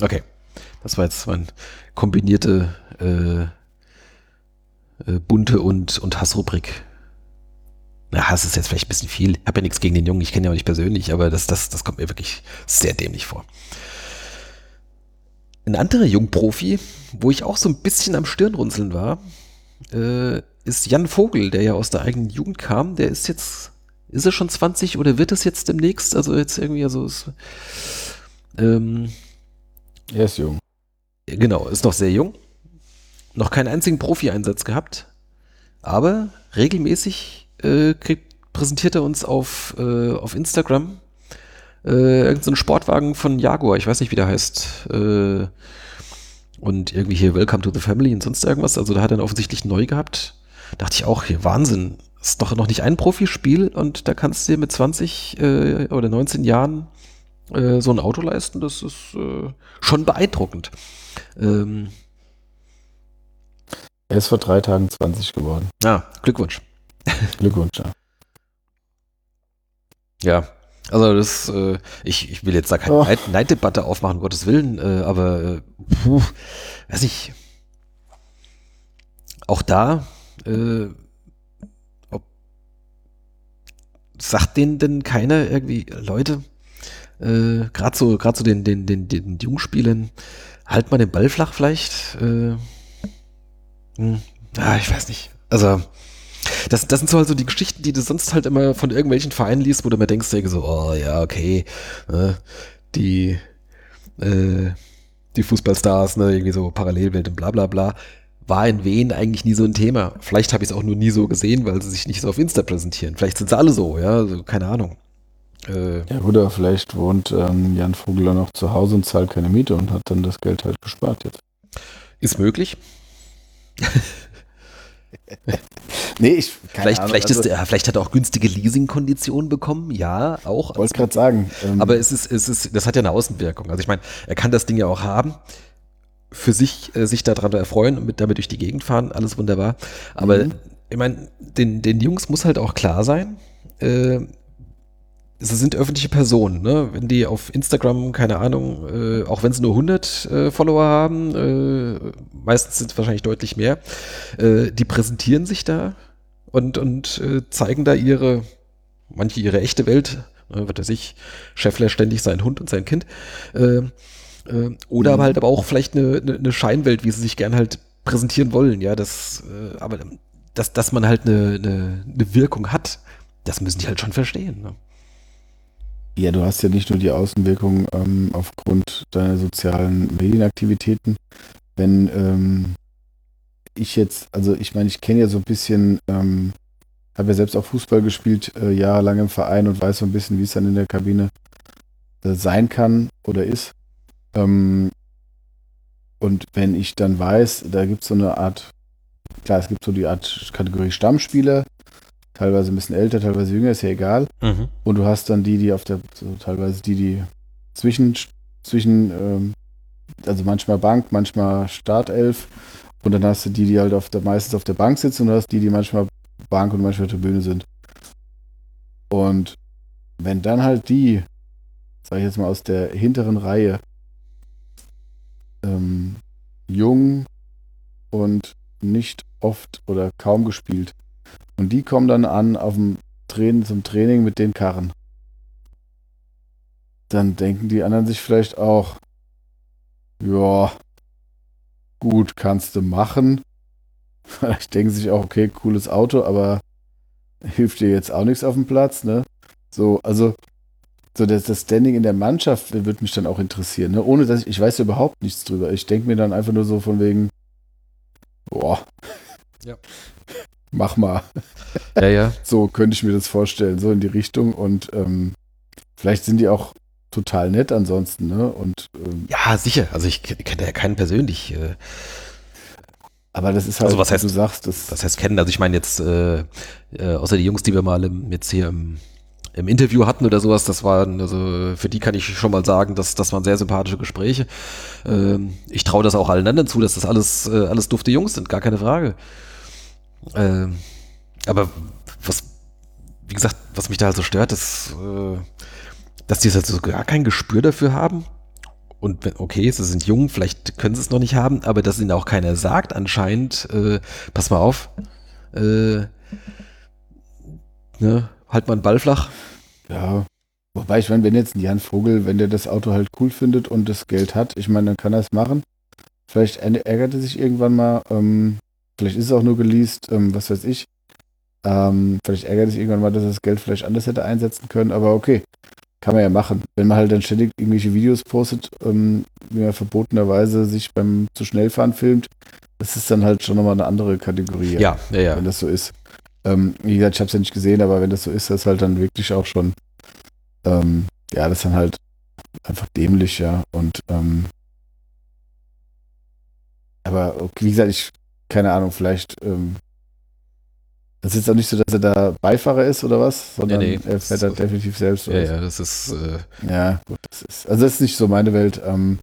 Okay. Das war jetzt mein kombinierte äh, äh, bunte und, und Hassrubrik. Na, Hass ist jetzt vielleicht ein bisschen viel. Ich habe ja nichts gegen den Jungen, ich kenne ihn auch nicht persönlich, aber das, das, das kommt mir wirklich sehr dämlich vor. Ein anderer Jungprofi, wo ich auch so ein bisschen am Stirnrunzeln war, äh, ist Jan Vogel, der ja aus der eigenen Jugend kam. Der ist jetzt, ist er schon 20 oder wird es jetzt demnächst? Also jetzt irgendwie, also ist, ähm, er ist jung. Genau, ist noch sehr jung. Noch keinen einzigen Profi-Einsatz gehabt. Aber regelmäßig äh, kriegt, präsentiert er uns auf, äh, auf Instagram äh, irgendeinen Sportwagen von Jaguar. Ich weiß nicht, wie der heißt. Äh, und irgendwie hier Welcome to the Family und sonst irgendwas. Also da hat er offensichtlich neu gehabt. Dachte ich auch, hier Wahnsinn. ist doch noch nicht ein Profispiel und da kannst du dir mit 20 äh, oder 19 Jahren äh, so ein Auto leisten. Das ist äh, schon beeindruckend. Ähm, er ist vor drei Tagen 20 geworden. Ja, Glückwunsch. Glückwunsch, ja. Ja, also das, äh, ich, ich will jetzt da keine oh. Neiddebatte aufmachen, um Gottes Willen, äh, aber äh, puh, weiß ich. Auch da, äh, ob, sagt denen denn keiner irgendwie, Leute, äh, gerade so, gerade so den, den, den, den Jungspielern, halt mal den Ball flach vielleicht. Äh, hm, ah, ich weiß nicht. Also, das, das sind so also die Geschichten, die du sonst halt immer von irgendwelchen Vereinen liest, wo du mir denkst, so, oh ja, okay, äh, die, äh, die Fußballstars, ne, irgendwie so Parallelwelt und bla bla bla, war in Wien eigentlich nie so ein Thema. Vielleicht habe ich es auch nur nie so gesehen, weil sie sich nicht so auf Insta präsentieren. Vielleicht sind sie alle so, ja, also, keine Ahnung. Äh, ja, oder vielleicht wohnt ähm, Jan Vogler noch zu Hause und zahlt keine Miete und hat dann das Geld halt gespart jetzt. Ist möglich. (laughs) nee, ich vielleicht, Ahnung, vielleicht, also, ist, vielleicht hat er auch günstige Leasing-Konditionen bekommen, ja, auch. Wollte gerade sagen. Ähm, aber es ist, es ist, das hat ja eine Außenwirkung. Also ich meine, er kann das Ding ja auch haben, für sich, äh, sich daran erfreuen und mit, damit durch die Gegend fahren, alles wunderbar. Aber mhm. ich meine, den, den Jungs muss halt auch klar sein, äh, sie sind öffentliche Personen, ne? Wenn die auf Instagram, keine Ahnung, äh, auch wenn sie nur 100 äh, Follower haben, äh, meistens sind es wahrscheinlich deutlich mehr, äh, die präsentieren sich da und, und äh, zeigen da ihre, manche ihre echte Welt, ne, wird er sich, Scheffler ständig sein Hund und sein Kind, äh, oder mhm. halt aber auch vielleicht eine, eine, Scheinwelt, wie sie sich gern halt präsentieren wollen, ja, das, aber dass, dass man halt eine, eine, eine Wirkung hat, das müssen die halt schon verstehen. Ne? Ja, du hast ja nicht nur die Außenwirkung ähm, aufgrund deiner sozialen Medienaktivitäten. Wenn ähm, ich jetzt, also ich meine, ich kenne ja so ein bisschen, ähm, habe ja selbst auch Fußball gespielt, äh, jahrelang im Verein und weiß so ein bisschen, wie es dann in der Kabine äh, sein kann oder ist. Ähm, und wenn ich dann weiß, da gibt es so eine Art, klar, es gibt so die Art Kategorie Stammspieler, teilweise ein bisschen älter, teilweise jünger, ist ja egal. Mhm. Und du hast dann die, die auf der, so teilweise die, die zwischen, zwischen, ähm, also manchmal Bank, manchmal Startelf. Und dann hast du die, die halt auf der, meistens auf der Bank sitzen und du hast die, die manchmal Bank und manchmal Tribüne sind. Und wenn dann halt die, sag ich jetzt mal aus der hinteren Reihe, ähm, jung und nicht oft oder kaum gespielt und die kommen dann an auf dem Training, zum Training mit den Karren. Dann denken die anderen sich vielleicht auch, ja, gut, kannst du machen. (laughs) Vielleicht denken sie sich auch, okay, cooles Auto, aber (laughs) hilft dir jetzt auch nichts auf dem Platz, ne? So, also, so das, das Standing in der Mannschaft wird mich dann auch interessieren, ne? Ohne dass ich, ich weiß ja überhaupt nichts drüber. Ich denke mir dann einfach nur so von wegen, boah. Ja (laughs) mach mal. Ja, ja. (laughs) So könnte ich mir das vorstellen, so in die Richtung. Und ähm, vielleicht sind die auch total nett ansonsten, ne? Und ähm, ja, sicher. Also ich kenne ja keinen persönlich. Äh, aber das ist halt, also was heißt, du sagst, das. Was heißt kennen? Also ich meine jetzt, äh, äh, außer die Jungs, die wir mal im, jetzt hier im, im Interview hatten oder sowas, das waren, also für die kann ich schon mal sagen, dass das waren sehr sympathische Gespräche. Ähm, ich traue das auch allen anderen zu, dass das alles, äh, alles dufte Jungs sind, gar keine Frage. Äh, aber was, wie gesagt, was mich da halt so stört, ist, äh, dass die halt so gar kein Gespür dafür haben und wenn, okay, sie sind jung, vielleicht können sie es noch nicht haben, aber dass ihnen auch keiner sagt anscheinend, äh, pass mal auf, äh, ne, halt mal einen Ball flach. Ja. Wobei, ich meine, wenn jetzt ein Jan Vogel, wenn der das Auto halt cool findet und das Geld hat, ich meine, dann kann er es machen. Vielleicht ärgert er sich irgendwann mal, ähm, vielleicht ist es auch nur geleast, ähm, was weiß ich. Ähm, vielleicht ärgert er sich irgendwann mal, dass er das Geld vielleicht anders hätte einsetzen können, aber okay, kann man ja machen. Wenn man halt dann ständig irgendwelche Videos postet, ähm, wie man verbotenerweise sich beim zu schnell fahren filmt, das ist dann halt schon nochmal eine andere Kategorie. Ja, ja, ja. Wenn das so ist. Ähm, wie gesagt, ich habe es ja nicht gesehen, aber wenn das so ist, das ist halt dann wirklich auch schon, ähm, ja, das ist dann halt einfach dämlich, ja. Und ähm, aber wie gesagt, ich, keine Ahnung, vielleicht, ähm, das ist jetzt auch nicht so, dass er da Beifahrer ist oder was, sondern nee, nee, er fährt da definitiv selbst. Ja, ja, das ist. Äh, ja, gut, das ist. Also, das ist nicht so meine Welt. Ähm,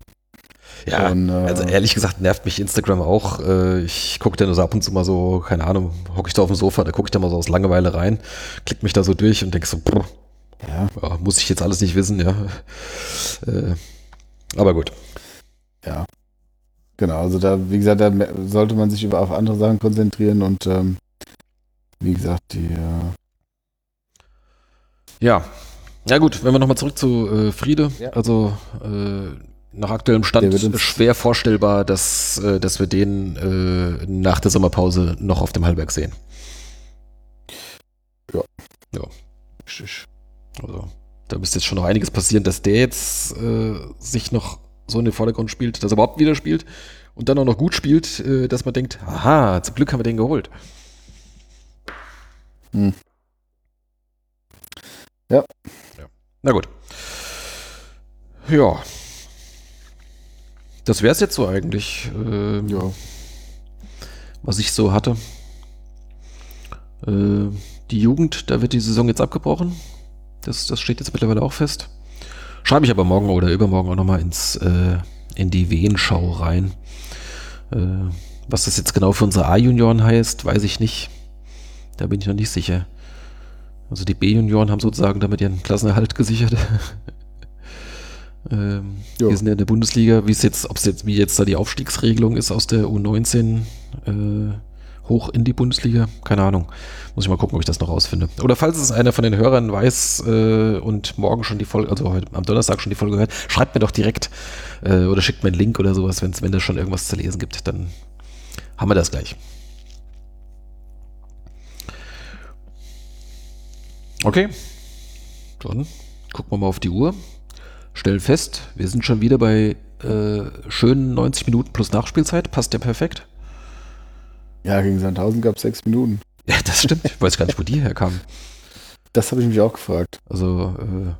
ja, und, äh, also ehrlich gesagt nervt mich Instagram auch. Äh, ich gucke da nur so ab und zu mal so, keine Ahnung, hocke ich da auf dem Sofa, da gucke ich da mal so aus Langeweile rein, klick mich da so durch und denke so, brr, ja. ja. muss ich jetzt alles nicht wissen, ja. Äh, aber gut. Ja, Genau, also da, wie gesagt, da sollte man sich über auf andere Sachen konzentrieren und ähm, wie gesagt, die äh Ja. Ja gut, wenn wir nochmal zurück zu äh, Friede, ja. also äh, nach aktuellem Stand schwer vorstellbar, dass, äh, dass wir den äh, nach der Sommerpause noch auf dem Hallberg sehen. Ja. Ja. Also, da müsste jetzt schon noch einiges passieren, dass der jetzt äh, sich noch so in den Vordergrund spielt, dass er überhaupt wieder spielt und dann auch noch gut spielt, äh, dass man denkt, aha, zum Glück haben wir den geholt. Hm. Ja. ja. Na gut. Ja. Das wäre es jetzt so eigentlich. Ähm, ja. Was ich so hatte. Äh, die Jugend, da wird die Saison jetzt abgebrochen. Das, das steht jetzt mittlerweile auch fest. Schreibe ich aber morgen oder übermorgen auch nochmal ins, äh, in die Wehenschau rein. Äh, was das jetzt genau für unsere A-Junioren heißt, weiß ich nicht. Da bin ich noch nicht sicher. Also die B-Junioren haben sozusagen damit ihren Klassenerhalt gesichert. (laughs) ähm, wir sind ja in der Bundesliga, wie es jetzt, ob es jetzt, wie jetzt da die Aufstiegsregelung ist aus der U19 äh, hoch in die Bundesliga? Keine Ahnung. Muss ich mal gucken, ob ich das noch rausfinde. Oder falls es einer von den Hörern weiß äh, und morgen schon die Folge, also heute am Donnerstag schon die Folge hört, schreibt mir doch direkt äh, oder schickt mir einen Link oder sowas, wenn's, wenn es schon irgendwas zu lesen gibt, dann haben wir das gleich. Okay. Dann gucken wir mal auf die Uhr. Stellen fest, wir sind schon wieder bei äh, schönen 90 Minuten plus Nachspielzeit. Passt ja perfekt. Ja, gegen Sandhausen gab es sechs Minuten. Ja, das stimmt. Ich weiß gar nicht, wo die herkamen. (laughs) Das habe ich mich auch gefragt. Also äh,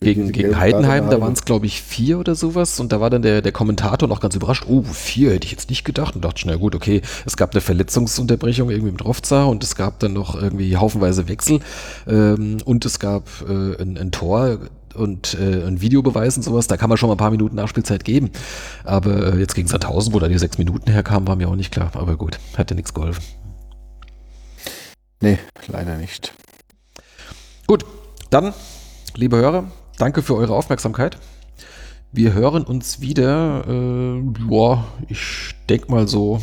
gegen, gegen Heidenheim, da waren es, glaube ich, vier oder sowas. Und da war dann der, der Kommentator noch ganz überrascht. Oh, vier hätte ich jetzt nicht gedacht. Und dachte ich, na gut, okay, es gab eine Verletzungsunterbrechung irgendwie mit Rovza und es gab dann noch irgendwie haufenweise Wechsel. Ähm, und es gab äh, ein, ein Tor und äh, ein Videobeweis und sowas, da kann man schon mal ein paar Minuten Nachspielzeit geben. Aber äh, jetzt gegen Sandhausen, wo da die sechs Minuten herkamen, war mir auch nicht klar. Aber gut, hat ja nichts geholfen. Nee, leider nicht. Gut, dann, liebe Hörer, danke für eure Aufmerksamkeit. Wir hören uns wieder, äh, boah, ich denke mal so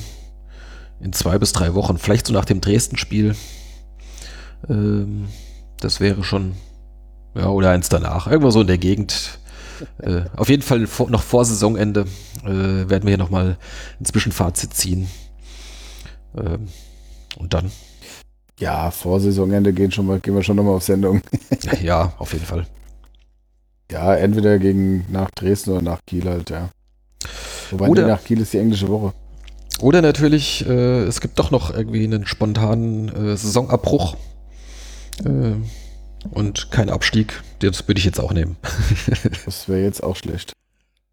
in zwei bis drei Wochen, vielleicht so nach dem Dresden-Spiel. Ähm, das wäre schon ja, oder eins danach. Irgendwo so in der Gegend. (laughs) Äh, auf jeden Fall vor, noch vor Saisonende äh, werden wir hier nochmal ein Zwischenfazit ziehen. Ähm, und dann. Ja, vor Saisonende gehen, schon mal, gehen wir schon nochmal auf Sendung. (laughs) ja, auf jeden Fall. Ja, entweder gegen nach Dresden oder nach Kiel halt, ja. Wobei oder, nach Kiel ist die englische Woche. Oder natürlich, äh, es gibt doch noch irgendwie einen spontanen äh, Saisonabbruch. Äh, und kein Abstieg. Das würde ich jetzt auch nehmen. (laughs) das wäre jetzt auch schlecht.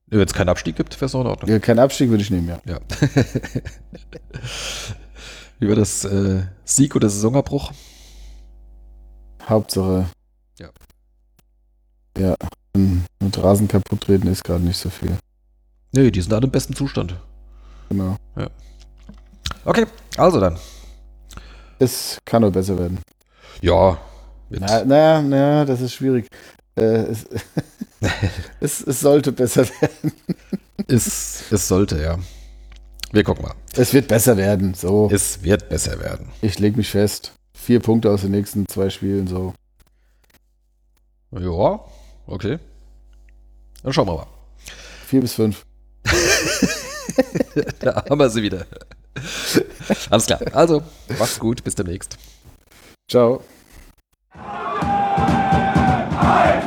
Wenn es keinen Abstieg gibt, wäre es auch in Ordnung. Ja, keinen Abstieg würde ich nehmen, ja. ja. (laughs) Über das äh, Sieg oder Saisonabbruch? Hauptsache. Ja. Ja, mit Rasen kaputt reden ist gerade nicht so viel. Nee, die sind alle im besten Zustand. Genau. Ja. Okay, also dann. Es kann nur besser werden. Ja, naja, naja, na, das ist schwierig. Äh, es, (laughs) es, es sollte besser werden. Es, es sollte, ja. Wir gucken mal. Es wird besser werden, so. Es wird besser werden. Ich lege mich fest. Vier Punkte aus den nächsten zwei Spielen, so. Ja, okay. Dann schauen wir mal. Vier bis fünf. (laughs) da haben wir sie wieder. Alles klar. Also, mach's gut. Bis demnächst. Ciao. Aye. Aye.